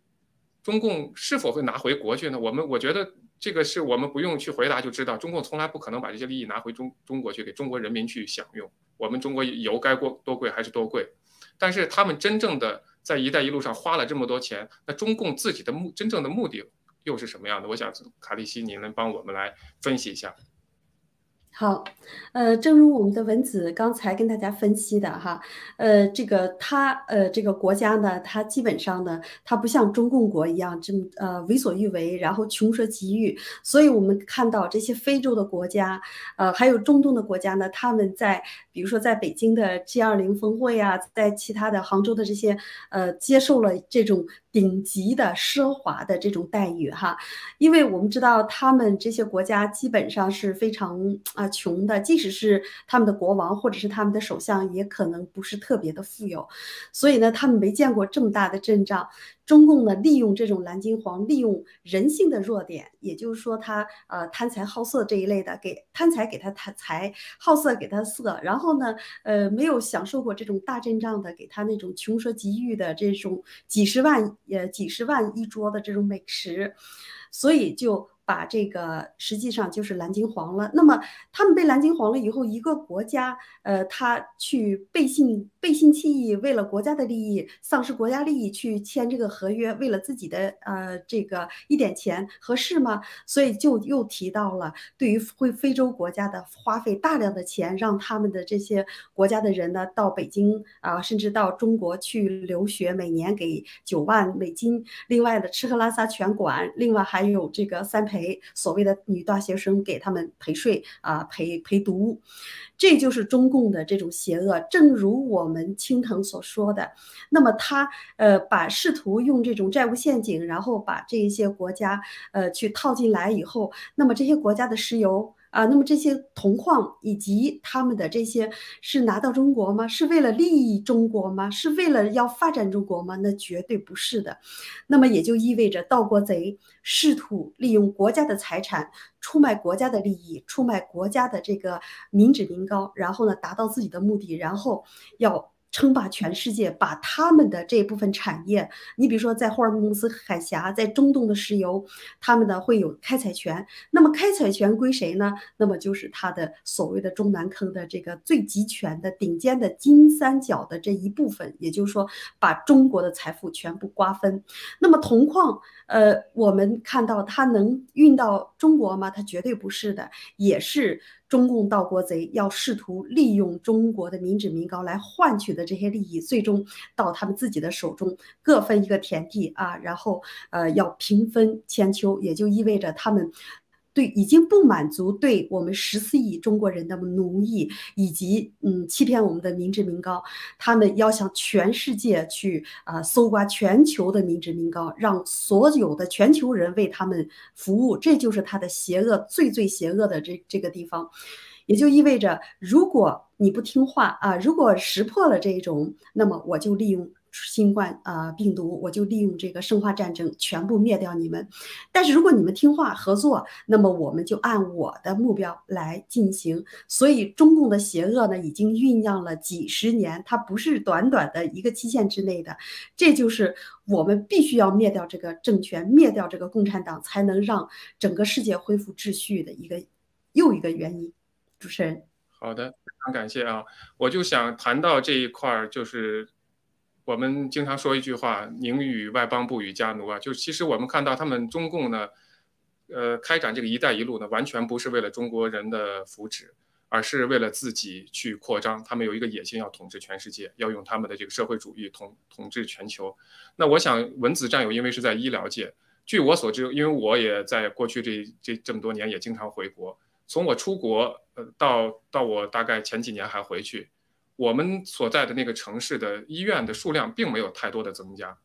中共是否会拿回国去呢？我们我觉得这个是我们不用去回答就知道，中共从来不可能把这些利益拿回中中国去给中国人民去享用。我们中国油该过多贵还是多贵？但是他们真正的在“一带一路”上花了这么多钱，那中共自己的目真正的目的？又是什么样的？我想卡利西，您能帮我们来分析一下？好，呃，正如我们的文子刚才跟大家分析的哈，呃，这个他呃这个国家呢，它基本上呢，它不像中共国一样这么呃为所欲为，然后穷奢极欲。所以我们看到这些非洲的国家，呃，还有中东的国家呢，他们在比如说在北京的 G20 峰会啊，在其他的杭州的这些呃，接受了这种。顶级的奢华的这种待遇哈，因为我们知道他们这些国家基本上是非常啊穷的，即使是他们的国王或者是他们的首相，也可能不是特别的富有，所以呢，他们没见过这么大的阵仗。中共呢，利用这种蓝金黄，利用人性的弱点，也就是说，他呃贪财好色这一类的，给贪财给他贪财，好色给他色，然后呢，呃，没有享受过这种大阵仗的，给他那种穷奢极欲的这种几十万呃几十万一桌的这种美食，所以就。把这个实际上就是蓝金黄了。那么他们被蓝金黄了以后，一个国家，呃，他去背信背信弃义，为了国家的利益，丧失国家利益去签这个合约，为了自己的呃这个一点钱合适吗？所以就又提到了对于非非洲国家的花费大量的钱，让他们的这些国家的人呢到北京啊，甚至到中国去留学，每年给九万美金，另外的吃喝拉撒全管，另外还有这个三。陪所谓的女大学生给他们陪睡啊，陪陪读，这就是中共的这种邪恶。正如我们青藤所说的，那么他呃把试图用这种债务陷阱，然后把这一些国家呃去套进来以后，那么这些国家的石油。啊，那么这些铜矿以及他们的这些是拿到中国吗？是为了利益中国吗？是为了要发展中国吗？那绝对不是的。那么也就意味着盗国贼试图利用国家的财产出卖国家的利益，出卖国家的这个民脂民膏，然后呢达到自己的目的，然后要称霸全世界，把他们的这部分产业，你比如说在霍尔木兹海峡，在中东的石油，他们呢会有开采权。那么开采权归谁呢？那么就是他的所谓的中南坑的这个最集权的顶尖的金三角的这一部分，也就是说把中国的财富全部瓜分。那么铜矿，呃，我们看到它能运到中国吗？它绝对不是的，也是。中共盗国贼要试图利用中国的民脂民膏来换取的这些利益，最终到他们自己的手中，各分一个田地啊，然后呃要平分千秋，也就意味着他们。对，已经不满足对我们十四亿中国人的奴役，以及嗯欺骗我们的民脂民膏，他们要向全世界去啊搜刮全球的民脂民膏，让所有的全球人为他们服务，这就是他的邪恶最最邪恶的这这个地方，也就意味着，如果你不听话啊，如果识破了这种，那么我就利用。新冠啊病毒，我就利用这个生化战争全部灭掉你们。但是如果你们听话合作，那么我们就按我的目标来进行。所以中共的邪恶呢，已经酝酿了几十年，它不是短短的一个期限之内的。这就是我们必须要灭掉这个政权，灭掉这个共产党，才能让整个世界恢复秩序的一个又一个原因。主持人，好的，非常感谢啊！我就想谈到这一块儿，就是。我们经常说一句话：“宁与外邦，不与家奴。”啊，就是其实我们看到他们中共呢，呃，开展这个“一带一路”呢，完全不是为了中国人的福祉，而是为了自己去扩张。他们有一个野心，要统治全世界，要用他们的这个社会主义统统治全球。那我想，文子战友因为是在医疗界，据我所知，因为我也在过去这这这么多年也经常回国，从我出国呃到到我大概前几年还回去。我们所在的那个城市的医院的数量并没有太多的增加。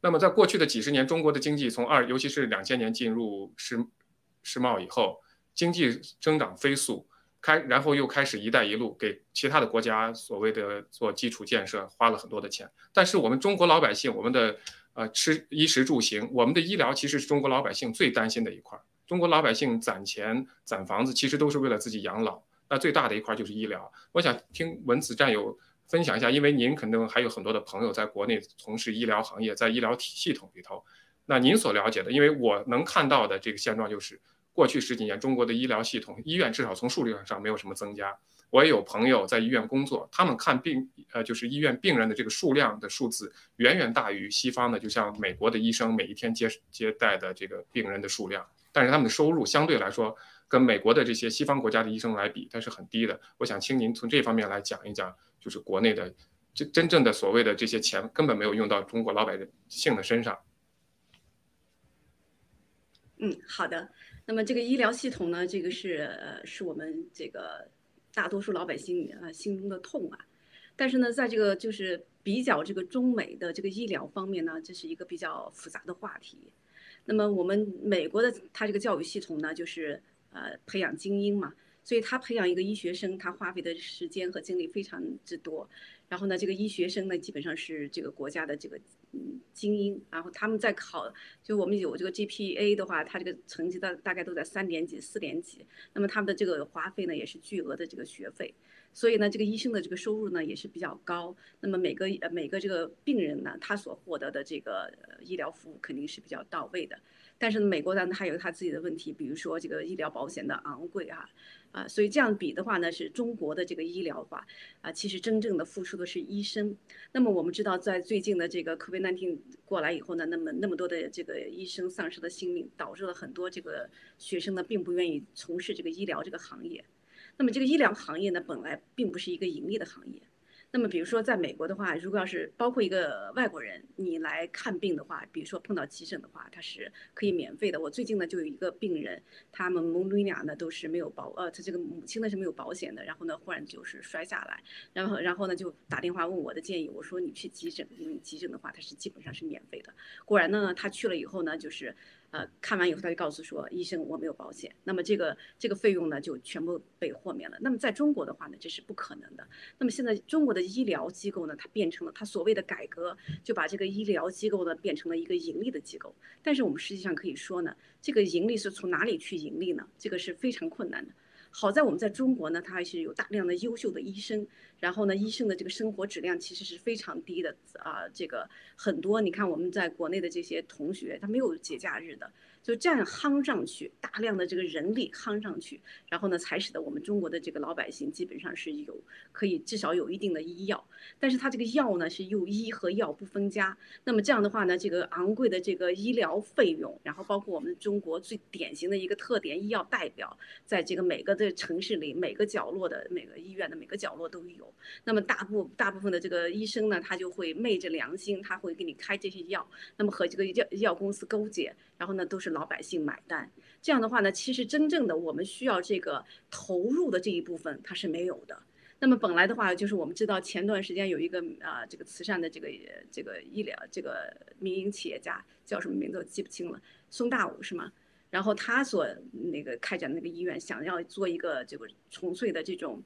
那么，在过去的几十年，中国的经济从二，尤其是两千年进入世世贸以后，经济增长飞速，开，然后又开始“一带一路”，给其他的国家所谓的做基础建设花了很多的钱。但是，我们中国老百姓，我们的呃吃衣食住行，我们的医疗，其实是中国老百姓最担心的一块。中国老百姓攒钱攒房子，其实都是为了自己养老。那最大的一块就是医疗，我想听文子战友分享一下，因为您可能还有很多的朋友在国内从事医疗行业，在医疗体系统里头，那您所了解的，因为我能看到的这个现状就是，过去十几年中国的医疗系统医院至少从数量上没有什么增加。我也有朋友在医院工作，他们看病，呃，就是医院病人的这个数量的数字远远大于西方的，就像美国的医生每一天接接待的这个病人的数量，但是他们的收入相对来说。跟美国的这些西方国家的医生来比，它是很低的。我想请您从这方面来讲一讲，就是国内的这真正的所谓的这些钱根本没有用到中国老百姓的身上。嗯，好的。那么这个医疗系统呢，这个是呃是我们这个大多数老百姓啊心中的痛啊。但是呢，在这个就是比较这个中美的这个医疗方面呢，这是一个比较复杂的话题。那么我们美国的它这个教育系统呢，就是。呃，培养精英嘛，所以他培养一个医学生，他花费的时间和精力非常之多。然后呢，这个医学生呢，基本上是这个国家的这个嗯精英。然后他们在考，就我们有这个 GPA 的话，他这个成绩大大概都在三点几、四点几。那么他们的这个花费呢，也是巨额的这个学费。所以呢，这个医生的这个收入呢，也是比较高。那么每个呃每个这个病人呢，他所获得的这个医疗服务肯定是比较到位的。但是呢，美国呢，它有它自己的问题，比如说这个医疗保险的昂贵哈，啊，所以这样比的话呢，是中国的这个医疗话，啊，其实真正的付出的是医生。那么我们知道，在最近的这个 COVID-19 过来以后呢，那么那么多的这个医生丧失了性命，导致了很多这个学生呢，并不愿意从事这个医疗这个行业。那么这个医疗行业呢，本来并不是一个盈利的行业。那么，比如说在美国的话，如果要是包括一个外国人，你来看病的话，比如说碰到急诊的话，他是可以免费的。我最近呢就有一个病人，他们母女俩呢都是没有保，呃，他这个母亲呢是没有保险的，然后呢忽然就是摔下来，然后然后呢就打电话问我的建议，我说你去急诊，因为急诊的话它是基本上是免费的。果然呢，他去了以后呢，就是。呃，看完以后他就告诉说，医生我没有保险，那么这个这个费用呢就全部被豁免了。那么在中国的话呢，这是不可能的。那么现在中国的医疗机构呢，它变成了它所谓的改革，就把这个医疗机构呢变成了一个盈利的机构。但是我们实际上可以说呢，这个盈利是从哪里去盈利呢？这个是非常困难的。好在我们在中国呢，它还是有大量的优秀的医生，然后呢，医生的这个生活质量其实是非常低的啊。这个很多，你看我们在国内的这些同学，他没有节假日的。就这样夯上去，大量的这个人力夯上去，然后呢，才使得我们中国的这个老百姓基本上是有可以至少有一定的医药，但是它这个药呢是又医和药不分家，那么这样的话呢，这个昂贵的这个医疗费用，然后包括我们中国最典型的一个特点，医药代表，在这个每个的城市里每个角落的每个医院的每个角落都有，那么大部大部分的这个医生呢，他就会昧着良心，他会给你开这些药，那么和这个药药公司勾结。然后呢，都是老百姓买单。这样的话呢，其实真正的我们需要这个投入的这一部分，它是没有的。那么本来的话，就是我们知道前段时间有一个啊，这个慈善的这个这个医疗这个民营企业家叫什么名字我记不清了，宋大武是吗？然后他所那个开展那个医院，想要做一个这个纯粹的这种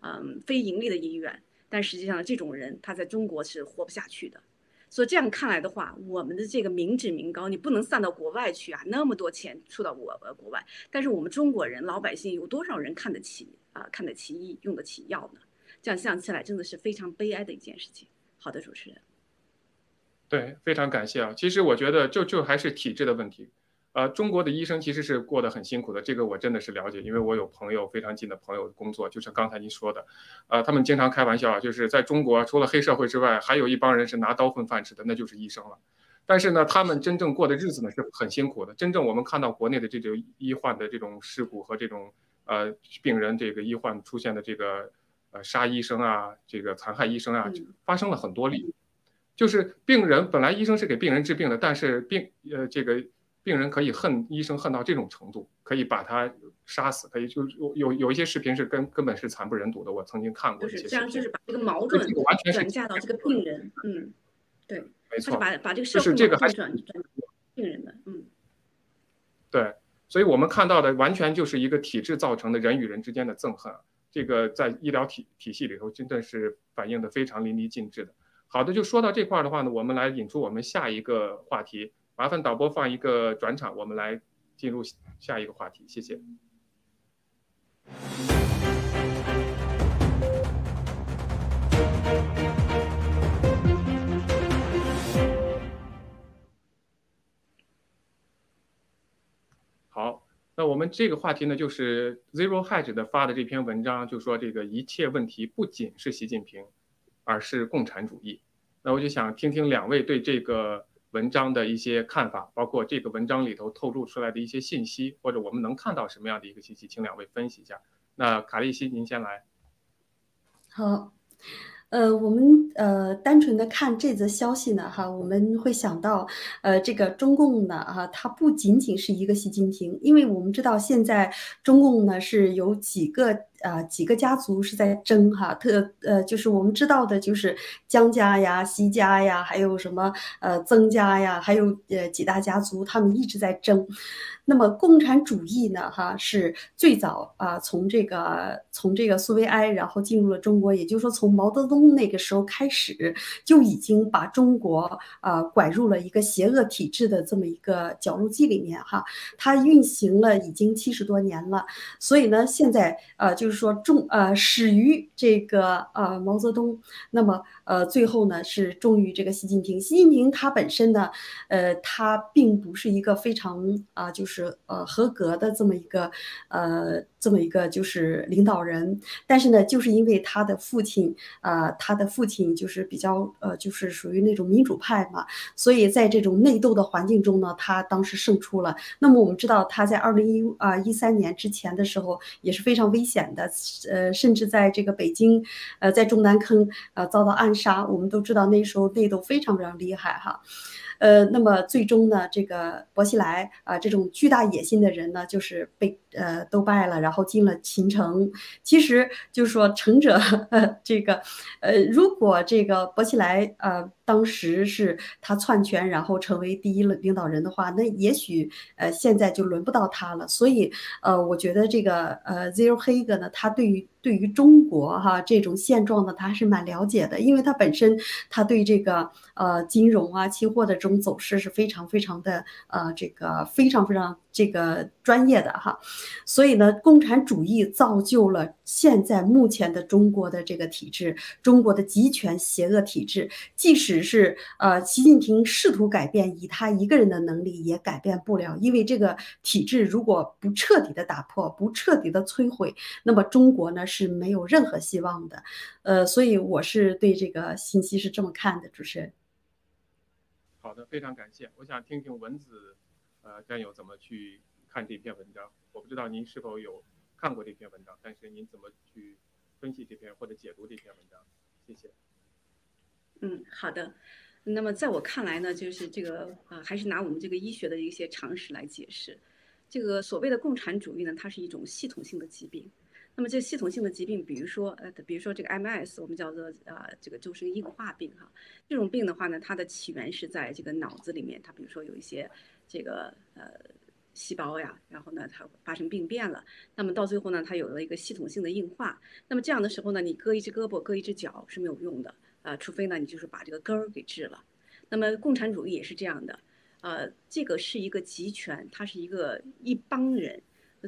嗯非盈利的医院，但实际上这种人他在中国是活不下去的。所以这样看来的话，我们的这个民脂民膏，你不能散到国外去啊！那么多钱出到国呃国外，但是我们中国人老百姓有多少人看得起啊？看得起医，用得起药呢？这样想起来真的是非常悲哀的一件事情。好的，主持人。对，非常感谢啊！其实我觉得就就还是体制的问题。呃，中国的医生其实是过得很辛苦的，这个我真的是了解，因为我有朋友非常近的朋友工作，就像刚才您说的，呃，他们经常开玩笑，就是在中国除了黑社会之外，还有一帮人是拿刀混饭吃的，那就是医生了。但是呢，他们真正过的日子呢是很辛苦的。真正我们看到国内的这种医患的这种事故和这种呃病人这个医患出现的这个呃杀医生啊，这个残害医生啊，发生了很多例，就是病人本来医生是给病人治病的，但是病呃这个。病人可以恨医生恨到这种程度，可以把他杀死，可以就有有有一些视频是根根本是惨不忍睹的，我曾经看过。就是这样，就是把这个矛盾完全转嫁到这个病人，嗯，对，没错，把把这个社会矛盾转转病人的，嗯，对，所以我们看到的完全就是一个体制造成的人与人之间的憎恨，这个在医疗体体系里头真的是反映的非常淋漓尽致的。好的，就说到这块的话呢，我们来引出我们下一个话题。麻烦导播放一个转场，我们来进入下一个话题，谢谢。好，那我们这个话题呢，就是 Zero Hedge 的发的这篇文章，就说这个一切问题不仅是习近平，而是共产主义。那我就想听听两位对这个。文章的一些看法，包括这个文章里头透露出来的一些信息，或者我们能看到什么样的一个信息，请两位分析一下。那卡利西，您先来。好。呃，我们呃单纯的看这则消息呢，哈，我们会想到，呃，这个中共呢，哈，它不仅仅是一个习近平，因为我们知道现在中共呢是有几个呃几个家族是在争哈，特呃就是我们知道的就是江家呀、西家呀，还有什么呃曾家呀，还有呃几大家族，他们一直在争。那么共产主义呢？哈，是最早啊，从这个从这个苏维埃，然后进入了中国，也就是说，从毛泽东那个时候开始，就已经把中国啊拐入了一个邪恶体制的这么一个绞肉机里面哈。它运行了已经七十多年了，所以呢，现在呃，就就是说重呃始于这个呃毛泽东，那么。呃，最后呢是忠于这个习近平。习近平他本身呢，呃，他并不是一个非常啊，就是呃合格的这么一个呃这么一个就是领导人。但是呢，就是因为他的父亲啊，他的父亲就是比较呃，就是属于那种民主派嘛，所以在这种内斗的环境中呢，他当时胜出了。那么我们知道他在二零一啊一三年之前的时候也是非常危险的，呃，甚至在这个北京，呃，在中南坑呃遭到暗杀。杀，我们都知道那时候内斗非常非常厉害哈，呃，那么最终呢，这个薄熙来啊这种巨大野心的人呢，就是被呃都败了，然后进了秦城。其实就是说，成者 <laughs> 这个呃，如果这个薄熙来呃。当时是他篡权，然后成为第一领导人的话，那也许呃现在就轮不到他了。所以呃，我觉得这个呃 Zero 黑格呢，他对于对于中国哈这种现状呢，他还是蛮了解的，因为他本身他对这个呃金融啊、期货的这种走势是非常非常的呃这个非常非常这个专业的哈。所以呢，共产主义造就了现在目前的中国的这个体制，中国的集权邪恶体制，即使。是呃，习近平试图改变，以他一个人的能力也改变不了，因为这个体制如果不彻底的打破，不彻底的摧毁，那么中国呢是没有任何希望的。呃，所以我是对这个信息是这么看的，主持人。好的，非常感谢。我想听听文子，呃，战友怎么去看这篇文章？我不知道您是否有看过这篇文章，但是您怎么去分析这篇或者解读这篇文章？谢谢。嗯，好的。那么在我看来呢，就是这个啊，还是拿我们这个医学的一些常识来解释。这个所谓的共产主义呢，它是一种系统性的疾病。那么这系统性的疾病，比如说呃，比如说这个 MS，我们叫做啊，这个就是个硬化病哈。这种病的话呢，它的起源是在这个脑子里面，它比如说有一些这个呃细胞呀，然后呢它发生病变了。那么到最后呢，它有了一个系统性的硬化。那么这样的时候呢，你割一只胳膊、割一只脚是没有用的。呃，除非呢，你就是把这个根儿给治了。那么共产主义也是这样的，呃，这个是一个集权，它是一个一帮人。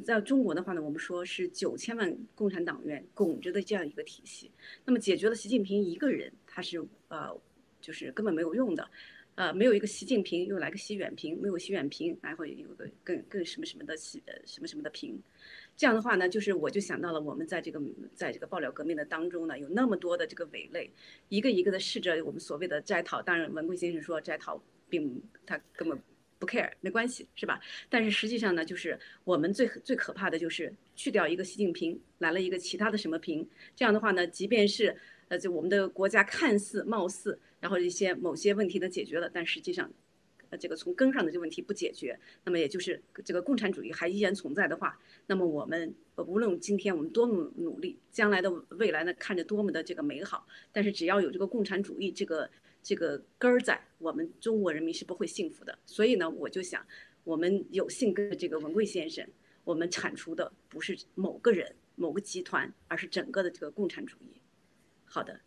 在中国的话呢，我们说是九千万共产党员拱着的这样一个体系。那么解决了习近平一个人，他是呃，就是根本没有用的。呃，没有一个习近平，又来个习远平，没有习远平，然后有个更更什么什么的习呃什么什么的平。这样的话呢，就是我就想到了我们在这个在这个爆料革命的当中呢，有那么多的这个伪类，一个一个的试着我们所谓的摘桃。当然，文贵先生说摘桃并他根本不 care，没关系，是吧？但是实际上呢，就是我们最最可怕的就是去掉一个习近平，来了一个其他的什么平。这样的话呢，即便是呃，就我们的国家看似貌似，然后一些某些问题呢解决了，但实际上。呃这个从根上的这个问题不解决，那么也就是这个共产主义还依然存在的话，那么我们无论今天我们多么努力，将来的未来呢看着多么的这个美好，但是只要有这个共产主义这个这个根儿在，我们中国人民是不会幸福的。所以呢，我就想，我们有幸跟这个文贵先生，我们铲除的不是某个人、某个集团，而是整个的这个共产主义。好的，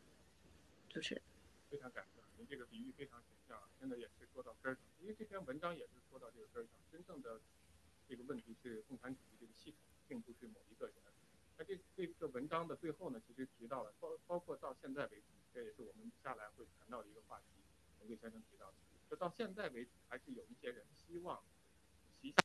主持人。非常感谢，您这个比喻非常形象，真的也是说到根儿上。因为这篇文章也是说到这个根儿上，真正的这个问题是共产主义这个系统，并不是某一个人。那这这个文章的最后呢，其实提到了包包括到现在为止，这也是我们下来会谈到的一个话题。文贵先生提到的，就到现在为止，还是有一些人希望习。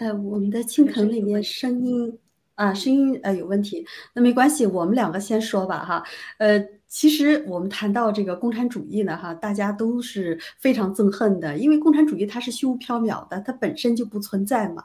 呃，我们的青藤那边声音。啊，声音呃有问题，那没关系，我们两个先说吧哈，呃。其实我们谈到这个共产主义呢，哈，大家都是非常憎恨的，因为共产主义它是虚无缥缈的，它本身就不存在嘛。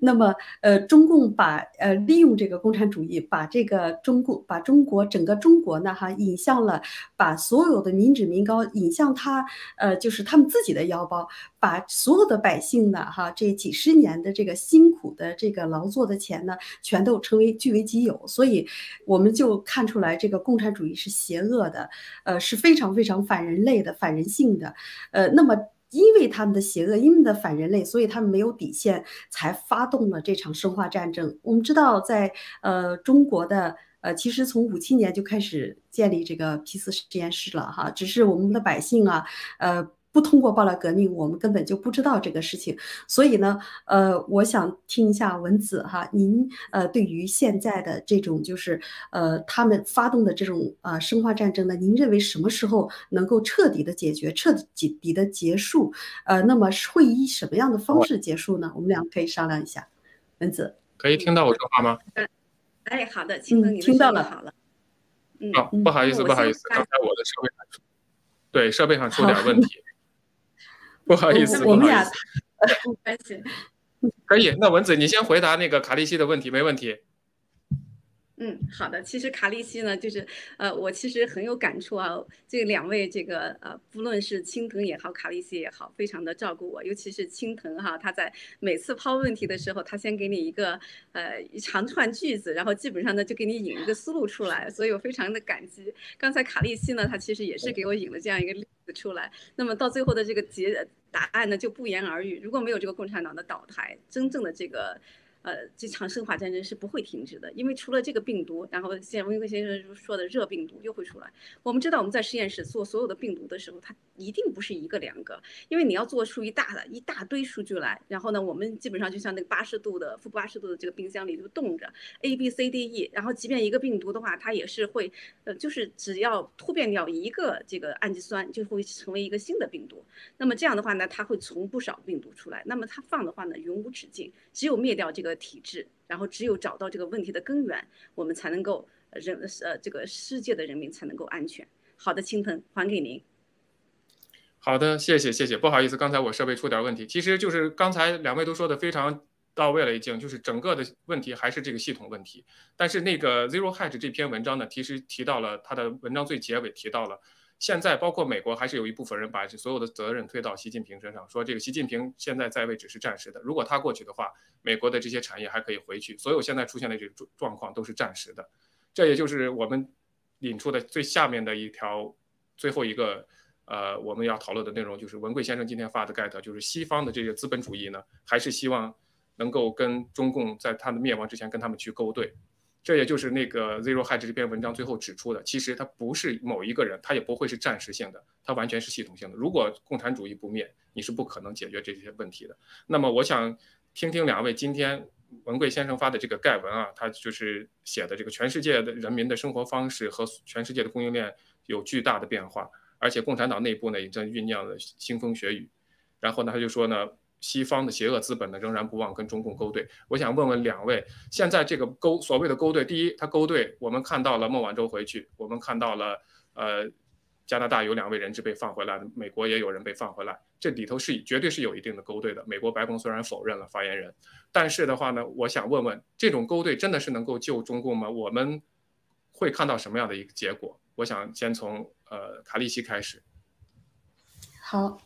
那么，呃，中共把呃利用这个共产主义，把这个中共把中国整个中国呢，哈，引向了把所有的民脂民膏引向他，呃，就是他们自己的腰包，把所有的百姓呢，哈，这几十年的这个辛苦的这个劳作的钱呢，全都成为据为己有。所以，我们就看出来这个共产主义是邪。邪恶的，呃，是非常非常反人类的、反人性的，呃，那么因为他们的邪恶，因为的反人类，所以他们没有底线，才发动了这场生化战争。我们知道，在呃中国的，呃，其实从五七年就开始建立这个 P 四实验室了哈，只是我们的百姓啊，呃。不通过爆料革命，我们根本就不知道这个事情。所以呢，呃，我想听一下文子哈，您呃对于现在的这种就是呃他们发动的这种呃生化战争呢，您认为什么时候能够彻底的解决、彻底底的结束？呃，那么会以什么样的方式结束呢？我们俩可以商量一下。文子，可以听到我说话吗？嗯哎，好的，听到你听到了，好了。嗯，不好意思，不好意思，刚才我的设备上出对设备上出点问题。<laughs> <laughs> 不好意思，我们俩 <laughs> 没关系。可以，那文子你先回答那个卡利西的问题，没问题。嗯，好的。其实卡利西呢，就是呃，我其实很有感触啊。这两位这个呃，不论是青藤也好，卡利西也好，非常的照顾我。尤其是青藤哈，他在每次抛问题的时候，他先给你一个呃一长串句子，然后基本上呢就给你引一个思路出来，所以我非常的感激。刚才卡利西呢，他其实也是给我引了这样一个例子出来。那么到最后的这个结答案呢，就不言而喻。如果没有这个共产党的倒台，真正的这个。呃，这场生化战争是不会停止的，因为除了这个病毒，然后现温克先生说的热病毒又会出来。我们知道我们在实验室做所有的病毒的时候，它一定不是一个两个，因为你要做出一大的一大堆数据来。然后呢，我们基本上就像那个八十度的负八十度的这个冰箱里就冻着 A B C D E，然后即便一个病毒的话，它也是会，呃，就是只要突变掉一个这个氨基酸，就会成为一个新的病毒。那么这样的话呢，它会从不少病毒出来。那么它放的话呢，永无止境，只有灭掉这个。体制，然后只有找到这个问题的根源，我们才能够人呃这个世界的人民才能够安全。好的，青藤还给您。好的，谢谢谢谢，不好意思，刚才我设备出点问题。其实就是刚才两位都说的非常到位了，已经就是整个的问题还是这个系统问题。但是那个 Zero Hedge 这篇文章呢，其实提到了他的文章最结尾提到了。现在包括美国还是有一部分人把这所有的责任推到习近平身上，说这个习近平现在在位只是暂时的，如果他过去的话，美国的这些产业还可以回去。所有现在出现的这种状况都是暂时的，这也就是我们引出的最下面的一条最后一个呃我们要讨论的内容，就是文贵先生今天发的 get，就是西方的这个资本主义呢，还是希望能够跟中共在他们灭亡之前跟他们去勾兑。这也就是那个 Zero Hedge 这篇文章最后指出的，其实它不是某一个人，它也不会是暂时性的，它完全是系统性的。如果共产主义不灭，你是不可能解决这些问题的。那么，我想听听两位今天文贵先生发的这个概文啊，他就是写的这个全世界的人民的生活方式和全世界的供应链有巨大的变化，而且共产党内部呢也正酝酿了腥风血雨。然后呢，他就说呢。西方的邪恶资本呢，仍然不忘跟中共勾兑。我想问问两位，现在这个勾所谓的勾兑，第一，他勾兑，我们看到了孟晚舟回去，我们看到了，呃，加拿大有两位人质被放回来，美国也有人被放回来，这里头是绝对是有一定的勾兑的。美国白宫虽然否认了发言人，但是的话呢，我想问问，这种勾兑真的是能够救中共吗？我们会看到什么样的一个结果？我想先从呃卡利西开始。好。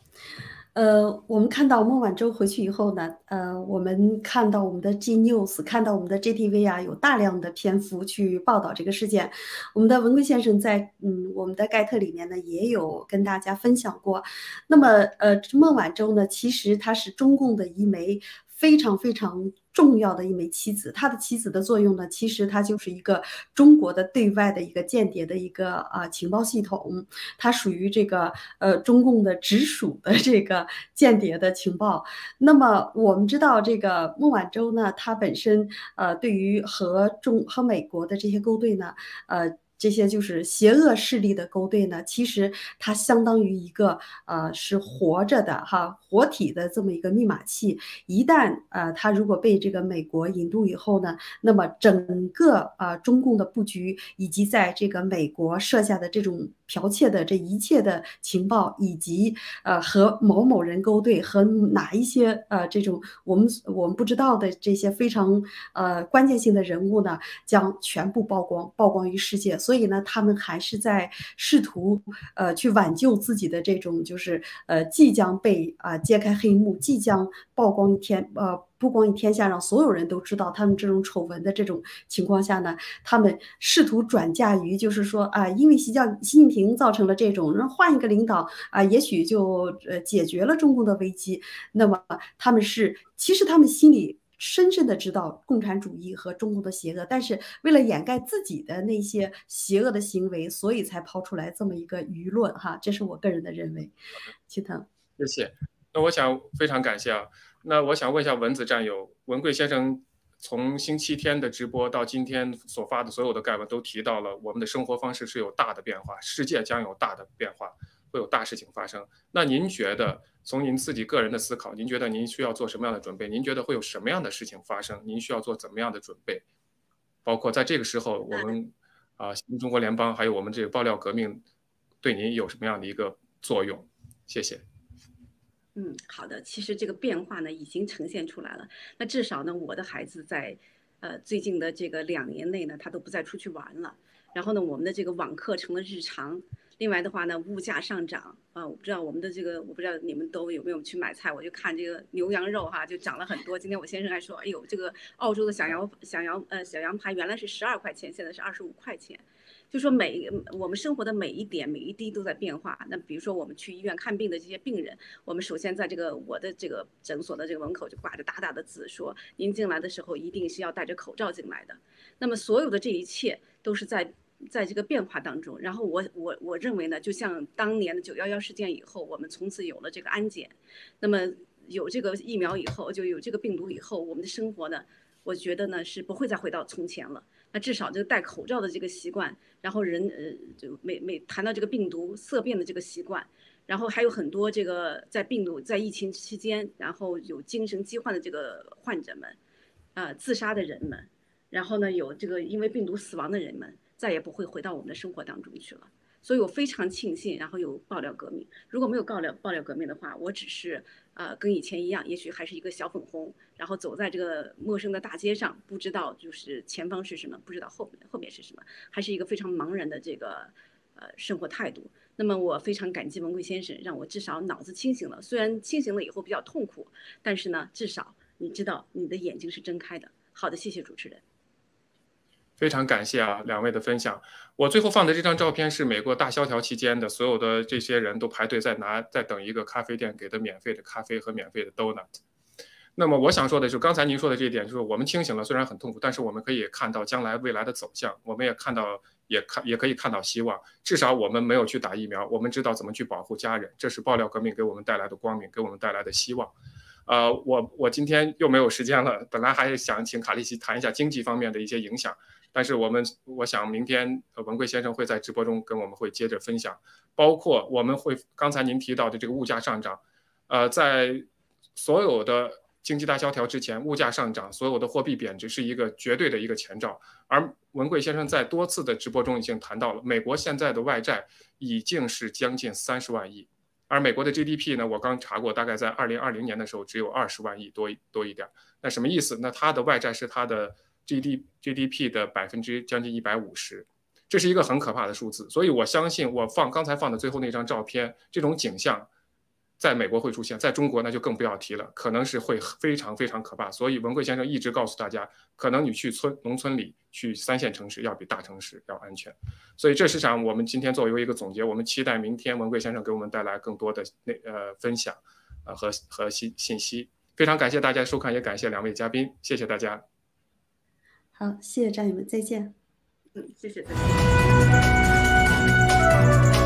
呃，我们看到孟晚舟回去以后呢，呃，我们看到我们的 G News，看到我们的 JTV 啊，有大量的篇幅去报道这个事件。我们的文贵先生在嗯，我们的盖特里面呢，也有跟大家分享过。那么，呃，孟晚舟呢，其实她是中共的一枚。非常非常重要的一枚棋子，他的棋子的作用呢，其实它就是一个中国的对外的一个间谍的一个啊情报系统，它属于这个呃中共的直属的这个间谍的情报。那么我们知道，这个孟晚舟呢，他本身呃对于和中和美国的这些勾兑呢，呃。这些就是邪恶势力的勾兑呢，其实它相当于一个呃是活着的哈活体的这么一个密码器，一旦呃它如果被这个美国引渡以后呢，那么整个呃中共的布局以及在这个美国设下的这种剽窃的这一切的情报，以及呃和某某人勾兑和哪一些呃这种我们我们不知道的这些非常呃关键性的人物呢，将全部曝光曝光于世界。所以呢，他们还是在试图呃去挽救自己的这种，就是呃即将被啊揭开黑幕、即将曝光天呃曝光于天下，让所有人都知道他们这种丑闻的这种情况下呢，他们试图转嫁于就是说啊，因为习教习近平造成了这种，让换一个领导啊，也许就呃解决了中共的危机。那么他们是其实他们心里。深深的知道共产主义和中共的邪恶，但是为了掩盖自己的那些邪恶的行为，所以才抛出来这么一个舆论哈，这是我个人的认为。齐腾，谢谢。那我想非常感谢啊。那我想问一下文子战友，文贵先生从星期天的直播到今天所发的所有的概文，都提到了我们的生活方式是有大的变化，世界将有大的变化，会有大事情发生。那您觉得？从您自己个人的思考，您觉得您需要做什么样的准备？您觉得会有什么样的事情发生？您需要做怎么样的准备？包括在这个时候，我们啊，新中国联邦还有我们这个爆料革命，对您有什么样的一个作用？谢谢。嗯，好的。其实这个变化呢，已经呈现出来了。那至少呢，我的孩子在呃，最近的这个两年内呢，他都不再出去玩了。然后呢，我们的这个网课成了日常。另外的话呢，物价上涨啊，我不知道我们的这个，我不知道你们都有没有去买菜。我就看这个牛羊肉哈，就涨了很多。今天我先生还说，哎呦，这个澳洲的小羊小羊呃小羊排原来是十二块钱，现在是二十五块钱。就说每我们生活的每一点每一滴都在变化。那比如说我们去医院看病的这些病人，我们首先在这个我的这个诊所的这个门口就挂着大大的字，说您进来的时候一定是要戴着口罩进来的。那么所有的这一切都是在在这个变化当中。然后我我我认为呢，就像当年的九幺幺事件以后，我们从此有了这个安检，那么有这个疫苗以后，就有这个病毒以后，我们的生活呢，我觉得呢是不会再回到从前了。那至少这个戴口罩的这个习惯，然后人呃就每每谈到这个病毒色变的这个习惯，然后还有很多这个在病毒在疫情期间，然后有精神疾患的这个患者们，啊自杀的人们，然后呢有这个因为病毒死亡的人们，再也不会回到我们的生活当中去了。所以我非常庆幸，然后有爆料革命。如果没有爆料爆料革命的话，我只是呃跟以前一样，也许还是一个小粉红，然后走在这个陌生的大街上，不知道就是前方是什么，不知道后面后面是什么，还是一个非常茫然的这个呃生活态度。那么我非常感激文贵先生，让我至少脑子清醒了。虽然清醒了以后比较痛苦，但是呢，至少你知道你的眼睛是睁开的。好的，谢谢主持人。非常感谢啊，两位的分享。我最后放的这张照片是美国大萧条期间的，所有的这些人都排队在拿，在等一个咖啡店给的免费的咖啡和免费的 donut。那么我想说的就是，刚才您说的这一点，就是我们清醒了，虽然很痛苦，但是我们可以看到将来未来的走向，我们也看到，也看也可以看到希望。至少我们没有去打疫苗，我们知道怎么去保护家人，这是爆料革命给我们带来的光明，给我们带来的希望。呃，我我今天又没有时间了，本来还想请卡利西谈一下经济方面的一些影响。但是我们，我想明天文贵先生会在直播中跟我们会接着分享，包括我们会刚才您提到的这个物价上涨，呃，在所有的经济大萧条之前，物价上涨，所有的货币贬值是一个绝对的一个前兆。而文贵先生在多次的直播中已经谈到了，美国现在的外债已经是将近三十万亿，而美国的 GDP 呢，我刚查过，大概在二零二零年的时候只有二十万亿多多一点。那什么意思？那它的外债是它的。G D G D P 的百分之将近一百五十，这是一个很可怕的数字。所以我相信，我放刚才放的最后那张照片，这种景象在美国会出现，在中国那就更不要提了，可能是会非常非常可怕。所以文贵先生一直告诉大家，可能你去村农村里、去三线城市要比大城市要安全。所以这市场我们今天作为一个总结，我们期待明天文贵先生给我们带来更多的那呃分享，呃和和信信息。非常感谢大家收看，也感谢两位嘉宾，谢谢大家。好，谢谢战友们，再见。嗯，谢谢，再见。